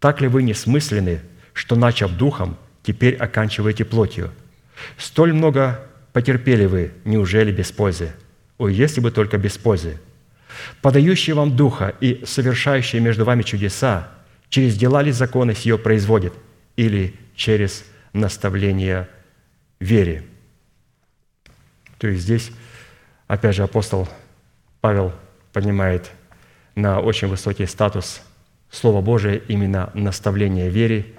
Так ли вы несмысленны, что, начав Духом, теперь оканчиваете плотью? Столь много потерпели вы, неужели без пользы? Ой, если бы только без пользы. Подающие вам Духа и совершающие между вами чудеса – Через дела ли законы сие производит? Или через наставление вере? То есть здесь, опять же, апостол Павел поднимает на очень высокий статус Слово Божие, именно наставление вере,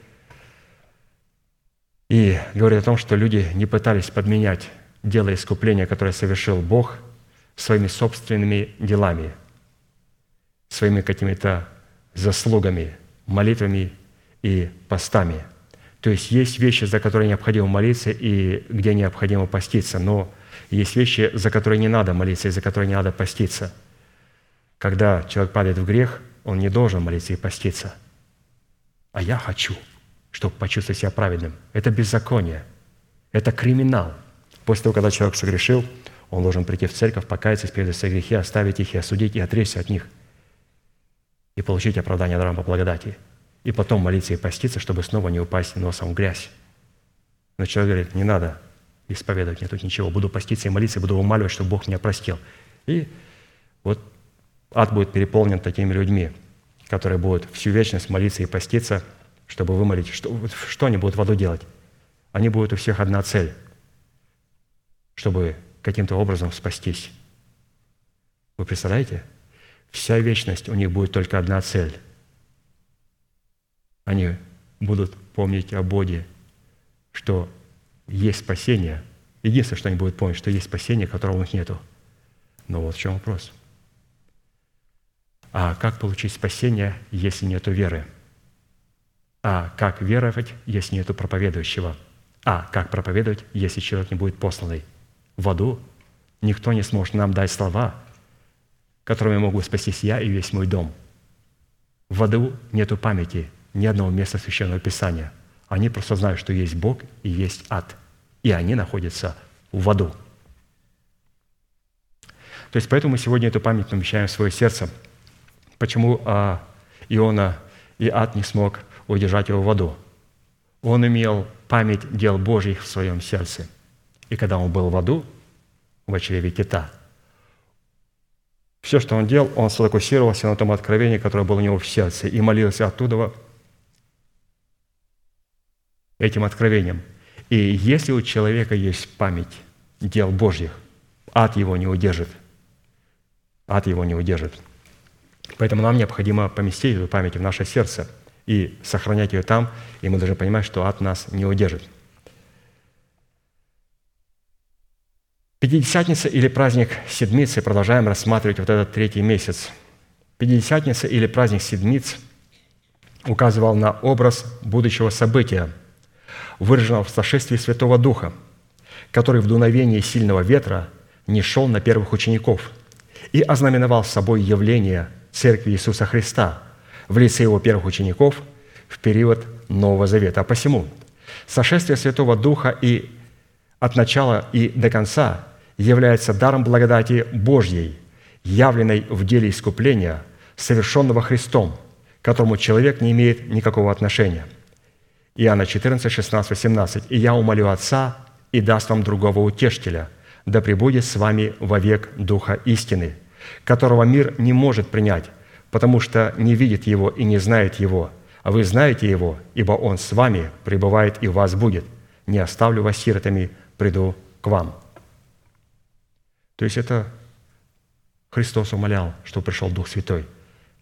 и говорит о том, что люди не пытались подменять дело искупления, которое совершил Бог, своими собственными делами, своими какими-то заслугами – молитвами и постами. То есть есть вещи, за которые необходимо молиться и где необходимо поститься, но есть вещи, за которые не надо молиться и за которые не надо поститься. Когда человек падает в грех, он не должен молиться и поститься. А я хочу, чтобы почувствовать себя праведным. Это беззаконие, это криминал. После того, когда человек согрешил, он должен прийти в церковь, покаяться, исповедовать свои грехи, оставить их и осудить, и отречься от них – и получить оправдание даром по благодати. И потом молиться и поститься, чтобы снова не упасть носом в грязь. Но человек говорит, не надо исповедовать мне тут ничего. Буду поститься и молиться, и буду умаливать, чтобы Бог меня простил. И вот ад будет переполнен такими людьми, которые будут всю вечность молиться и поститься, чтобы вымолить. Что, что они будут в аду делать? Они будут у всех одна цель, чтобы каким-то образом спастись. Вы представляете? Вся вечность у них будет только одна цель. Они будут помнить о Боге, что есть спасение. Единственное, что они будут помнить, что есть спасение, которого у них нету. Но вот в чем вопрос. А как получить спасение, если нету веры? А как веровать, если нету проповедующего? А как проповедовать, если человек не будет посланный? В аду никто не сможет нам дать слова, которыми могу спастись я и весь мой дом. В аду нету памяти ни одного места Священного Писания. Они просто знают, что есть Бог и есть ад. И они находятся в аду. То есть поэтому мы сегодня эту память помещаем в свое сердце. Почему а, Иона и ад не смог удержать его в аду? Он имел память дел Божьих в своем сердце. И когда он был в аду, в чреве кита, все, что он делал, он сфокусировался на том откровении, которое было у него в сердце, и молился оттуда этим откровением. И если у человека есть память дел Божьих, ад его не удержит. Ад его не удержит. Поэтому нам необходимо поместить эту память в наше сердце и сохранять ее там, и мы должны понимать, что ад нас не удержит. Пятидесятница или праздник Седмицы, продолжаем рассматривать вот этот третий месяц. Пятидесятница или праздник Седмиц указывал на образ будущего события, выраженного в сошествии Святого Духа, который в дуновении сильного ветра не шел на первых учеников и ознаменовал собой явление Церкви Иисуса Христа в лице его первых учеников в период Нового Завета. А посему сошествие Святого Духа и от начала и до конца является даром благодати Божьей, явленной в деле искупления, совершенного Христом, к которому человек не имеет никакого отношения. Иоанна 14, 16, 18. «И я умолю Отца, и даст вам другого утешителя, да пребудет с вами вовек Духа истины, которого мир не может принять, потому что не видит Его и не знает Его, а вы знаете Его, ибо Он с вами пребывает и вас будет. Не оставлю вас сиротами, приду к вам». То есть это Христос умолял, что пришел Дух Святой.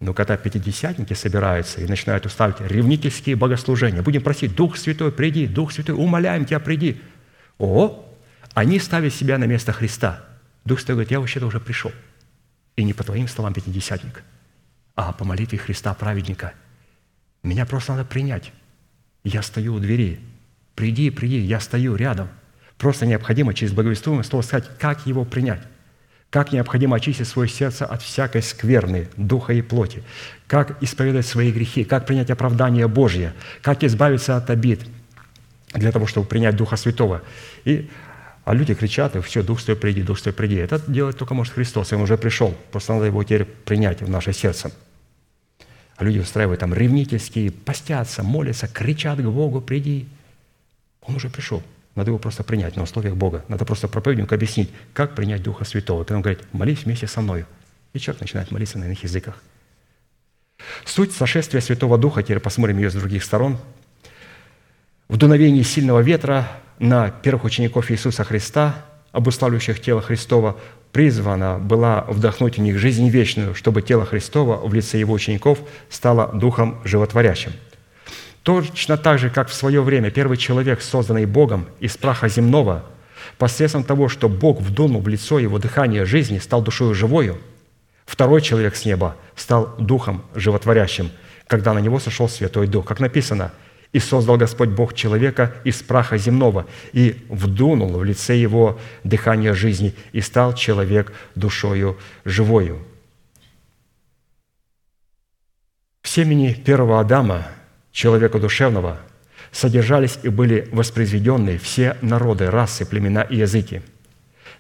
Но когда пятидесятники собираются и начинают устраивать ревнительские богослужения, будем просить, Дух Святой, приди, Дух Святой, умоляем тебя, приди. О, они ставят себя на место Христа. Дух Святой говорит, я вообще-то уже пришел. И не по твоим словам пятидесятник, а по молитве Христа праведника. Меня просто надо принять. Я стою у двери. Приди, приди, я стою рядом – Просто необходимо через благовествуемое слово сказать, как его принять. Как необходимо очистить свое сердце от всякой скверны, духа и плоти. Как исповедать свои грехи. Как принять оправдание Божье. Как избавиться от обид для того, чтобы принять Духа Святого. И а люди кричат, и все, Дух Святой, приди, Дух Святой, приди. Это делать только может Христос, и Он уже пришел. Просто надо Его теперь принять в наше сердце. А люди устраивают там ревнительские, постятся, молятся, кричат к Богу, приди. Он уже пришел. Надо его просто принять на условиях Бога. Надо просто проповеднику объяснить, как принять Духа Святого. Когда он говорит, молись вместе со мной. И человек начинает молиться на иных языках. Суть сошествия Святого Духа, теперь посмотрим ее с других сторон. В дуновении сильного ветра на первых учеников Иисуса Христа, обуславливающих тело Христова, призвана была вдохнуть в них жизнь вечную, чтобы тело Христова в лице его учеников стало духом животворящим – Точно так же, как в свое время первый человек, созданный Богом из праха земного, посредством того, что Бог вдунул в лицо его дыхание жизни, стал душою живою, второй человек с неба стал духом животворящим, когда на него сошел Святой Дух. Как написано, «И создал Господь Бог человека из праха земного, и вдунул в лице его дыхание жизни, и стал человек душою живою». В семени первого Адама – человека душевного содержались и были воспроизведены все народы, расы, племена и языки.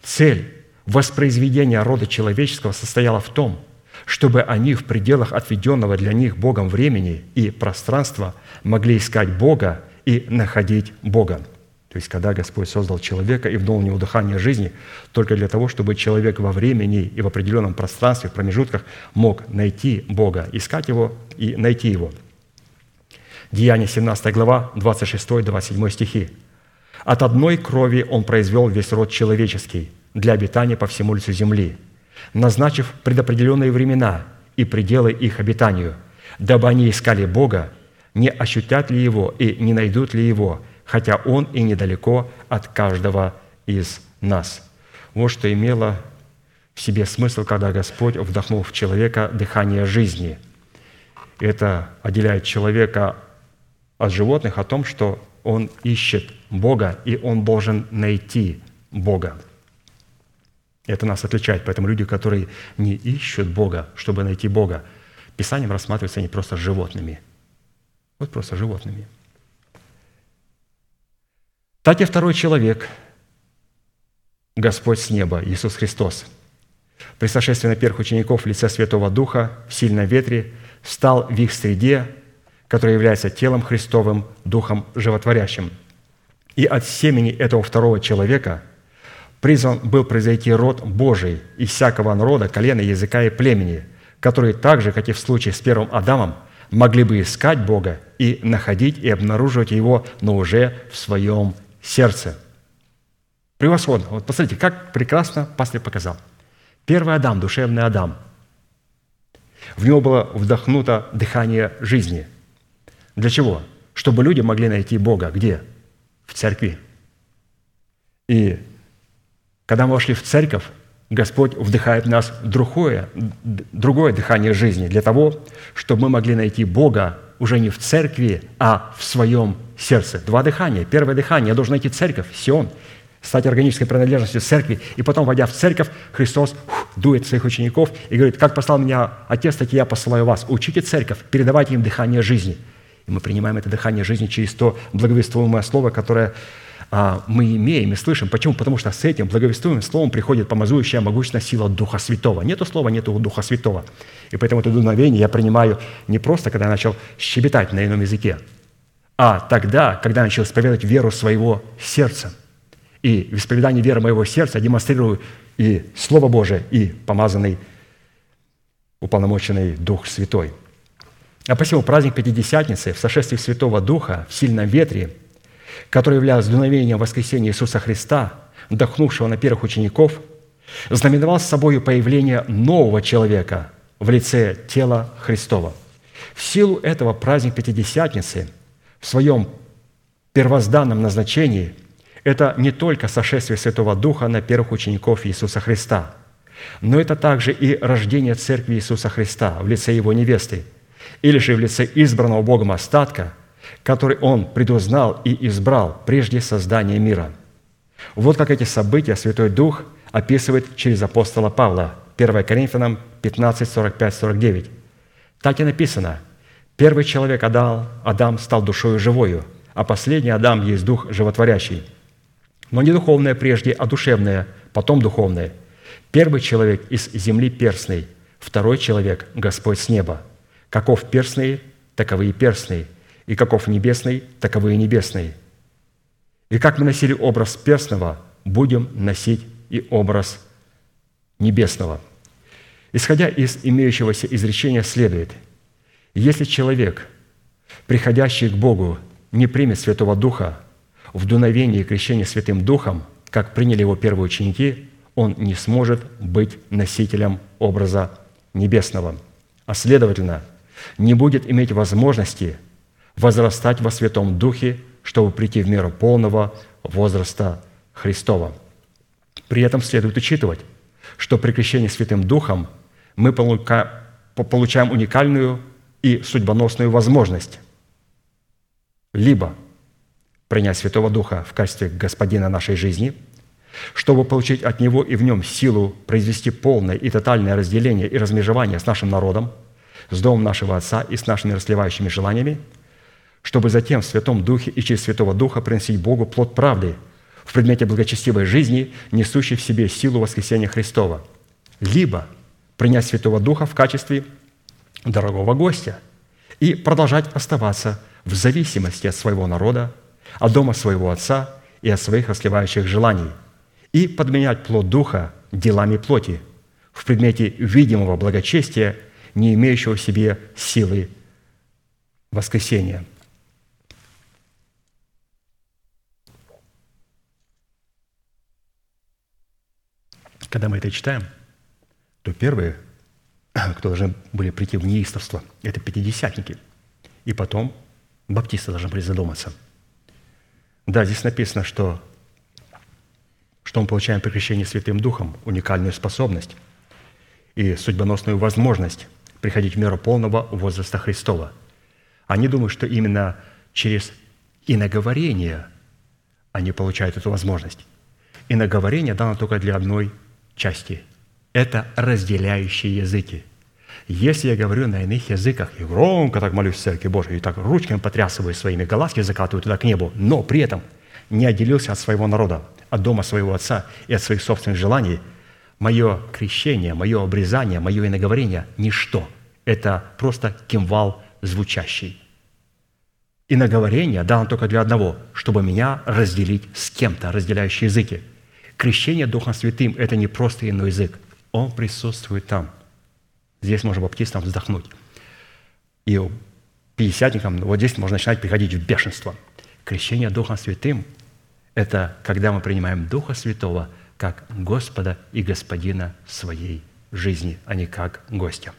Цель воспроизведения рода человеческого состояла в том, чтобы они в пределах отведенного для них Богом времени и пространства могли искать Бога и находить Бога. То есть, когда Господь создал человека и вдул в него дыхание жизни, только для того, чтобы человек во времени и в определенном пространстве, в промежутках мог найти Бога, искать Его и найти Его – Деяние 17 глава, 26-27 стихи. «От одной крови Он произвел весь род человеческий для обитания по всему лицу земли, назначив предопределенные времена и пределы их обитанию, дабы они искали Бога, не ощутят ли Его и не найдут ли Его, хотя Он и недалеко от каждого из нас». Вот что имело в себе смысл, когда Господь вдохнул в человека дыхание жизни. Это отделяет человека от животных о том, что он ищет Бога, и он должен найти Бога. Это нас отличает. Поэтому люди, которые не ищут Бога, чтобы найти Бога, Писанием рассматриваются они просто животными. Вот просто животными. Так и второй человек, Господь с неба, Иисус Христос, при сошествии на первых учеников в лице Святого Духа в сильном ветре стал в их среде, который является телом Христовым, Духом животворящим. И от семени этого второго человека призван был произойти род Божий из всякого народа, колена, языка и племени, которые так же, как и в случае с первым Адамом, могли бы искать Бога и находить и обнаруживать Его, но уже в своем сердце. Превосходно. Вот посмотрите, как прекрасно пастырь показал. Первый Адам, душевный Адам. В него было вдохнуто дыхание жизни. Для чего? Чтобы люди могли найти Бога. Где? В церкви. И когда мы вошли в церковь, Господь вдыхает в нас другое, другое дыхание жизни для того, чтобы мы могли найти Бога уже не в церкви, а в своем сердце. Два дыхания. Первое дыхание. Я должен найти церковь, Сион, стать органической принадлежностью церкви. И потом, войдя в церковь, Христос дует своих учеников и говорит, как послал меня Отец, так и я посылаю вас. Учите церковь, передавайте им дыхание жизни. И мы принимаем это дыхание жизни через то благовествуемое слово, которое а, мы имеем и слышим. Почему? Потому что с этим благовествуемым словом приходит помазующая могучная сила Духа Святого. Нету слова, нету Духа Святого. И поэтому это дуновение я принимаю не просто, когда я начал щебетать на ином языке, а тогда, когда я начал исповедовать веру своего сердца. И в исповедании веры моего сердца демонстрирую и Слово Божие, и помазанный, уполномоченный Дух Святой. А посему праздник Пятидесятницы в сошествии Святого Духа в сильном ветре – который являлся дуновением воскресения Иисуса Христа, вдохнувшего на первых учеников, знаменовал с собой появление нового человека в лице тела Христова. В силу этого праздник Пятидесятницы в своем первозданном назначении – это не только сошествие Святого Духа на первых учеников Иисуса Христа, но это также и рождение Церкви Иисуса Христа в лице Его невесты, или же в лице избранного Богом остатка – который Он предузнал и избрал прежде создания мира. Вот как эти события Святой Дух описывает через апостола Павла, 1 Коринфянам 15, 45, 49. Так и написано, «Первый человек Адам, Адам стал душою живою, а последний Адам есть дух животворящий. Но не духовное прежде, а душевное, потом духовное. Первый человек из земли перстный, второй человек – Господь с неба. Каков перстный, таковы и перстные – и каков небесный, таковы и небесные. И как мы носили образ перстного, будем носить и образ небесного. Исходя из имеющегося изречения следует, если человек, приходящий к Богу, не примет Святого Духа в дуновении и крещении Святым Духом, как приняли его первые ученики, он не сможет быть носителем образа небесного, а следовательно, не будет иметь возможности – возрастать во Святом Духе, чтобы прийти в меру полного возраста Христова. При этом следует учитывать, что при крещении Святым Духом мы получаем уникальную и судьбоносную возможность либо принять Святого Духа в качестве Господина нашей жизни, чтобы получить от Него и в Нем силу произвести полное и тотальное разделение и размежевание с нашим народом, с домом нашего Отца и с нашими расливающими желаниями – чтобы затем в Святом Духе и через Святого Духа приносить Богу плод правды в предмете благочестивой жизни, несущей в себе силу воскресения Христова, либо принять Святого Духа в качестве дорогого гостя и продолжать оставаться в зависимости от своего народа, от дома своего Отца и от своих расливающих желаний, и подменять плод Духа делами плоти в предмете видимого благочестия, не имеющего в себе силы воскресения – Когда мы это читаем, то первые, кто должны были прийти в неистовство, это пятидесятники. И потом баптисты должны были задуматься. Да, здесь написано, что, что мы получаем при крещении Святым Духом уникальную способность и судьбоносную возможность приходить в меру полного возраста Христова. Они думают, что именно через иноговорение они получают эту возможность. Иноговорение дано только для одной части. Это разделяющие языки. Если я говорю на иных языках и громко так молюсь в Церкви Божией, и так ручками потрясываю своими, глазки закатываю туда к небу, но при этом не отделился от своего народа, от дома своего отца и от своих собственных желаний, мое крещение, мое обрезание, мое иноговорение – ничто. Это просто кимвал звучащий. Иноговорение дано только для одного, чтобы меня разделить с кем-то, разделяющий языки. Крещение Духом Святым – это не просто иной язык. Он присутствует там – Здесь можно баптистам вздохнуть. И пятидесятникам вот здесь можно начинать приходить в бешенство. Крещение Духом Святым – это когда мы принимаем Духа Святого как Господа и Господина своей жизни, а не как гостя.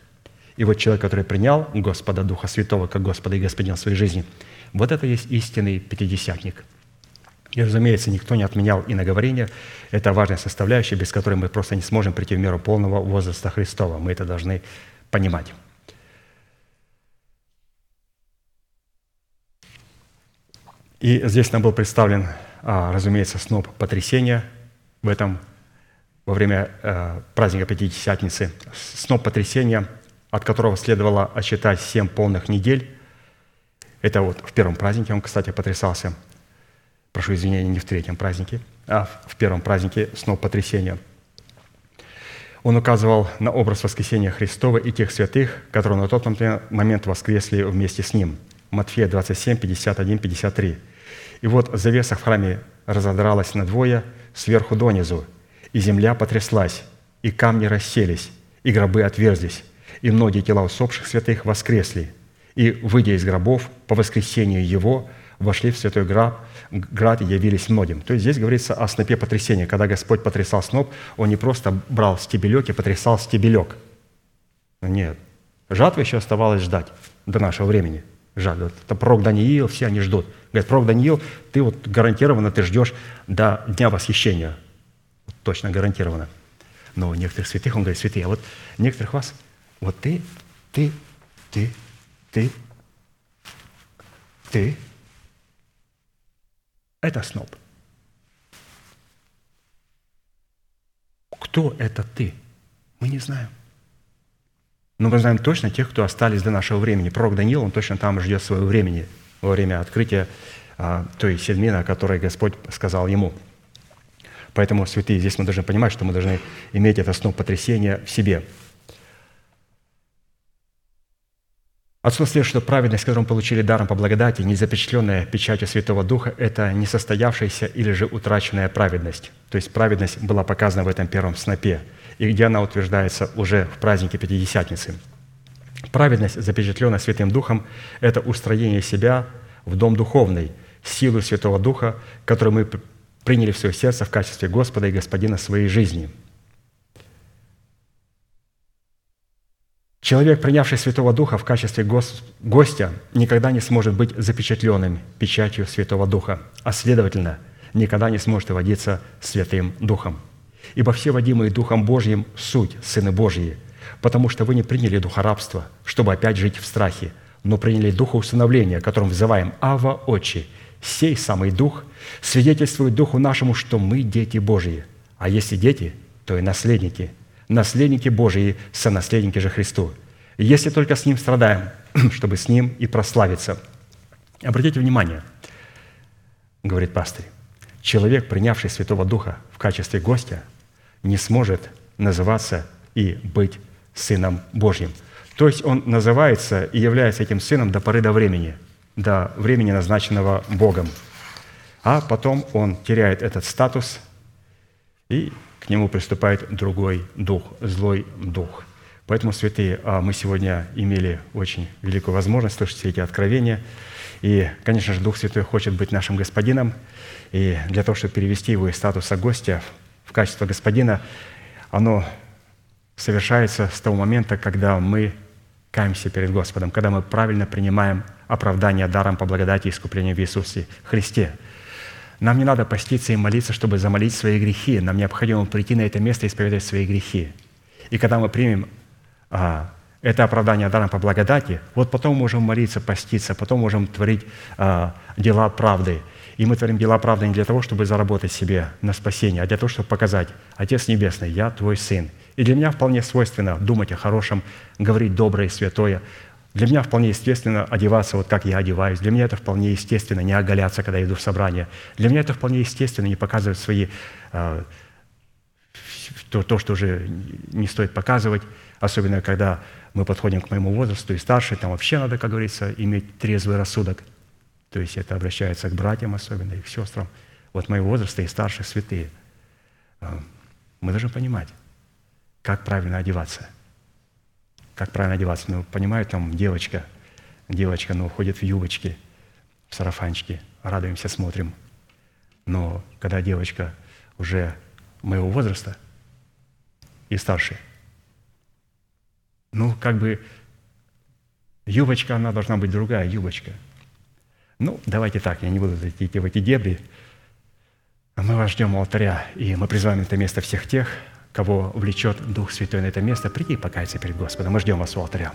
И вот человек, который принял Господа Духа Святого как Господа и Господина своей жизни, вот это есть истинный пятидесятник. И, разумеется, никто не отменял иноговорение. Это важная составляющая, без которой мы просто не сможем прийти в меру полного возраста Христова. Мы это должны понимать. И здесь нам был представлен, а, разумеется, сноп потрясения в этом во время э, праздника Пятидесятницы. Сноп потрясения, от которого следовало отсчитать семь полных недель. Это вот в первом празднике он, кстати, потрясался – прошу извинения, не в третьем празднике, а в первом празднике снова потрясения. Он указывал на образ воскресения Христова и тех святых, которые на тот момент воскресли вместе с Ним. Матфея 27, 51, 53. «И вот завеса в храме разодралась надвое сверху донизу, и земля потряслась, и камни расселись, и гробы отверзлись, и многие тела усопших святых воскресли, и, выйдя из гробов по воскресению Его, вошли в святой град, град и явились многим. То есть здесь говорится о снопе потрясения. Когда Господь потрясал сноп, Он не просто брал стебелек и потрясал стебелек. Нет. Жатвы еще оставалось ждать до нашего времени. Жатва. Это пророк Даниил, все они ждут. Говорят, пророк Даниил, ты вот гарантированно ты ждешь до дня восхищения. Точно гарантированно. Но некоторых святых, он говорит, святые, а вот некоторых вас, вот ты, ты, ты, ты, ты, это сноб. Кто это ты? Мы не знаем. Но мы знаем точно тех, кто остались до нашего времени. Пророк Даниил, он точно там ждет своего времени во время открытия а, той седмины, о которой Господь сказал ему. Поэтому, святые, здесь мы должны понимать, что мы должны иметь это сноб потрясения в себе – Отсюда следует, что праведность, которую мы получили даром по благодати, не запечатленная печатью Святого Духа, это не состоявшаяся или же утраченная праведность. То есть праведность была показана в этом первом снопе, и где она утверждается уже в празднике Пятидесятницы. Праведность, запечатленная Святым Духом, это устроение себя в дом духовный, силу Святого Духа, которую мы приняли в свое сердце в качестве Господа и Господина своей жизни – Человек, принявший Святого Духа в качестве гостя, никогда не сможет быть запечатленным печатью Святого Духа, а следовательно, никогда не сможет водиться Святым Духом. Ибо все водимые Духом Божьим – суть Сыны Божьи, потому что вы не приняли Духа рабства, чтобы опять жить в страхе, но приняли Духа усыновления, которым взываем «Ава, Отче». Сей самый Дух свидетельствует Духу нашему, что мы дети Божьи, а если дети, то и наследники – наследники Божии, сонаследники же Христу. Если только с Ним страдаем, чтобы с Ним и прославиться. Обратите внимание, говорит пастырь, человек, принявший Святого Духа в качестве гостя, не сможет называться и быть Сыном Божьим. То есть он называется и является этим сыном до поры до времени, до времени, назначенного Богом. А потом он теряет этот статус и к нему приступает другой дух, злой дух. Поэтому, святые, а, мы сегодня имели очень великую возможность слышать все эти откровения. И, конечно же, Дух Святой хочет быть нашим господином. И для того, чтобы перевести его из статуса гостя качество господина, оно совершается с того момента, когда мы каемся перед Господом, когда мы правильно принимаем оправдание даром по благодати и искуплению в Иисусе Христе – нам не надо поститься и молиться, чтобы замолить свои грехи. Нам необходимо прийти на это место и исповедать свои грехи. И когда мы примем а, это оправдание даром по благодати, вот потом можем молиться, поститься, потом можем творить а, дела правды. И мы творим дела правды не для того, чтобы заработать себе на спасение, а для того, чтобы показать, Отец Небесный, я твой Сын. И для меня вполне свойственно думать о хорошем, говорить доброе и святое. Для меня вполне естественно одеваться вот как я одеваюсь. Для меня это вполне естественно не оголяться, когда иду в собрание. Для меня это вполне естественно не показывать свои э, то, то, что уже не стоит показывать, особенно когда мы подходим к моему возрасту и старше, там вообще надо, как говорится, иметь трезвый рассудок. То есть это обращается к братьям особенно и к сестрам. Вот моего возраста и старше святые. А, мы должны понимать, как правильно одеваться. Как правильно одеваться. Ну, понимаю, там девочка, девочка, ну, ходит в юбочке, в сарафанчике, радуемся, смотрим. Но когда девочка уже моего возраста и старше, ну, как бы юбочка, она должна быть другая юбочка. Ну, давайте так, я не буду идти в эти дебри. Мы вас ждем у алтаря, и мы призываем это место всех тех, кого влечет Дух Святой на это место, прийти и покаяться перед Господом. Мы ждем вас у алтаря.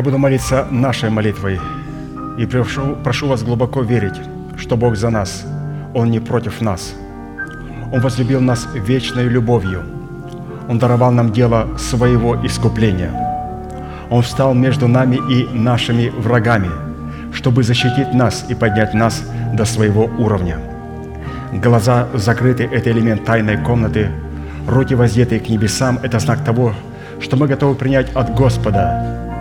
Я буду молиться нашей молитвой и прошу, прошу вас глубоко верить, что Бог за нас, Он не против нас. Он возлюбил нас вечной любовью. Он даровал нам дело своего искупления. Он встал между нами и нашими врагами, чтобы защитить нас и поднять нас до своего уровня. Глаза закрыты – это элемент тайной комнаты, руки воздетые к небесам – это знак того, что мы готовы принять от Господа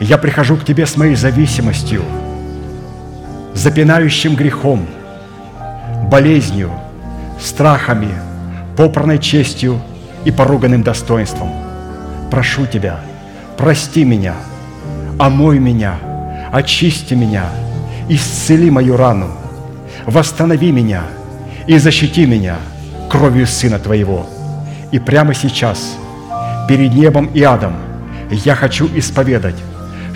Я прихожу к Тебе с моей зависимостью, запинающим грехом, болезнью, страхами, попранной честью и поруганным достоинством. Прошу Тебя, прости меня, омой меня, очисти меня, исцели мою рану, восстанови меня и защити меня кровью Сына Твоего. И прямо сейчас, перед небом и адом, я хочу исповедать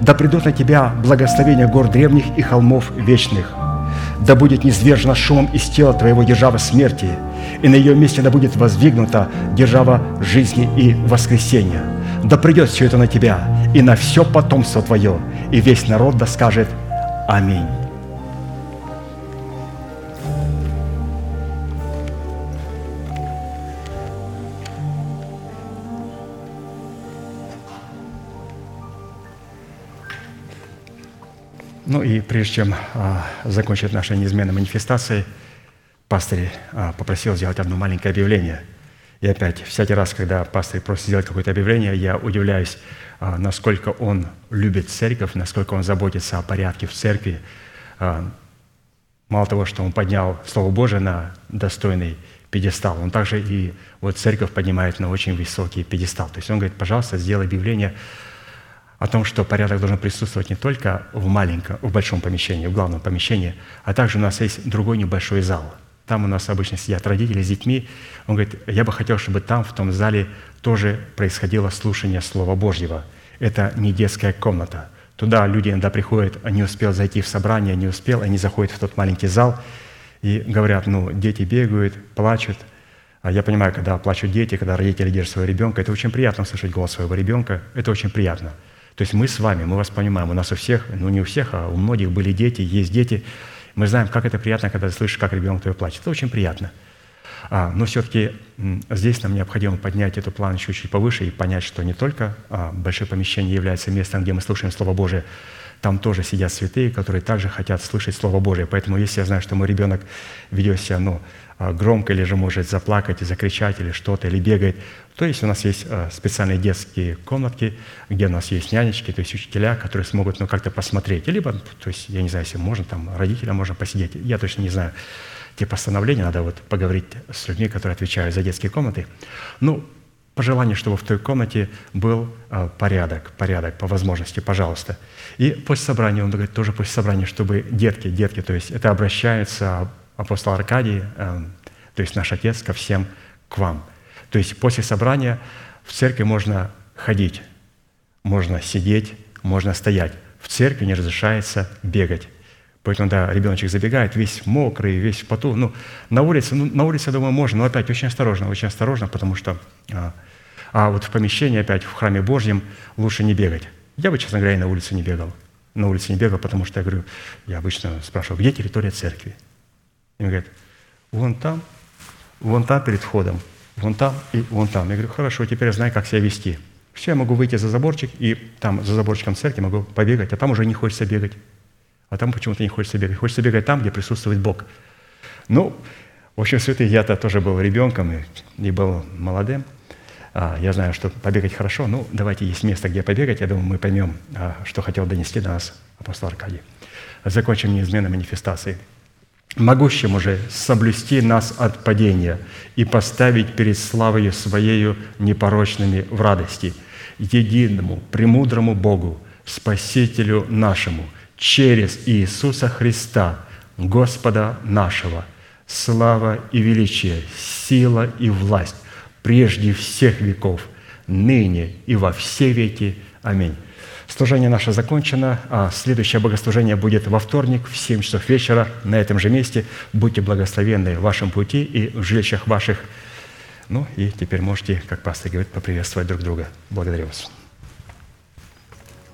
Да придут на тебя благословения гор древних и холмов вечных. Да будет низвержена шумом из тела твоего держава смерти, и на ее месте да будет воздвигнута держава жизни и воскресения. Да придет все это на тебя и на все потомство твое, и весь народ да скажет Аминь. Ну и прежде чем а, закончить наши неизменные манифестации, пастырь а, попросил сделать одно маленькое объявление. И опять, всякий раз, когда пастырь просит сделать какое-то объявление, я удивляюсь, а, насколько он любит церковь, насколько он заботится о порядке в церкви. А, мало того, что он поднял Слово Божие на достойный пьедестал, он также и вот церковь поднимает на очень высокий пьедестал. То есть он говорит, пожалуйста, сделай объявление о том, что порядок должен присутствовать не только в маленьком, в большом помещении, в главном помещении, а также у нас есть другой небольшой зал. Там у нас обычно сидят родители с детьми. Он говорит, я бы хотел, чтобы там, в том зале, тоже происходило слушание Слова Божьего. Это не детская комната. Туда люди иногда приходят, не успел зайти в собрание, не успел, они заходят в тот маленький зал и говорят, ну, дети бегают, плачут. А я понимаю, когда плачут дети, когда родители держат своего ребенка, это очень приятно слышать голос своего ребенка, это очень приятно – то есть мы с вами, мы вас понимаем, у нас у всех, ну не у всех, а у многих были дети, есть дети. Мы знаем, как это приятно, когда ты слышишь, как ребенок твой плачет. Это очень приятно. А, но все-таки здесь нам необходимо поднять эту план еще чуть повыше и понять, что не только а, большое помещение является местом, где мы слушаем Слово Божие, там тоже сидят святые, которые также хотят слышать Слово Божие. Поэтому если я знаю, что мой ребенок ведет себя ну, а, громко или же может заплакать и закричать или что-то, или бегает, то есть у нас есть а, специальные детские комнатки, где у нас есть нянечки, то есть учителя, которые смогут ну, как-то посмотреть. Либо, то есть, я не знаю, если можно, там родителям можно посидеть. Я точно не знаю те постановления, надо вот поговорить с людьми, которые отвечают за детские комнаты. Ну, по желанию, чтобы в той комнате был а, порядок, порядок по возможности, пожалуйста. И после собрания, он говорит, тоже после собрания, чтобы детки, детки, то есть это обращается апостол Аркадий, эм, то есть наш Отец, ко всем к вам. То есть после собрания в церкви можно ходить, можно сидеть, можно стоять. В церкви не разрешается бегать. Поэтому, да, ребеночек забегает, весь мокрый, весь в поту. Ну, на улице, ну, на улице, я думаю, можно, но опять очень осторожно, очень осторожно, потому что... А, а вот в помещении, опять в храме Божьем, лучше не бегать. Я бы, честно говоря, на улице не бегал. На улице не бегал, потому что я говорю, я обычно спрашиваю, где территория церкви? И он говорит, вон там, вон там перед входом, вон там и вон там. Я говорю, хорошо, теперь я знаю, как себя вести. Все, я могу выйти за заборчик, и там за заборчиком церкви могу побегать, а там уже не хочется бегать. А там почему-то не хочется бегать. Хочется бегать там, где присутствует Бог. Ну, в общем, святый, я-то тоже был ребенком и, и был молодым. А, я знаю, что побегать хорошо. Ну, давайте есть место, где побегать. Я думаю, мы поймем, а, что хотел донести до нас апостол Аркадий. Закончим неизменной манифестацией могущему же соблюсти нас от падения и поставить перед славою Своею непорочными в радости, единому, премудрому Богу, Спасителю нашему, через Иисуса Христа, Господа нашего, слава и величие, сила и власть прежде всех веков, ныне и во все веки. Аминь. Служение наше закончено, а следующее богослужение будет во вторник в 7 часов вечера на этом же месте. Будьте благословенны в вашем пути и в жилищах ваших. Ну и теперь можете, как пастор говорит, поприветствовать друг друга. Благодарю вас.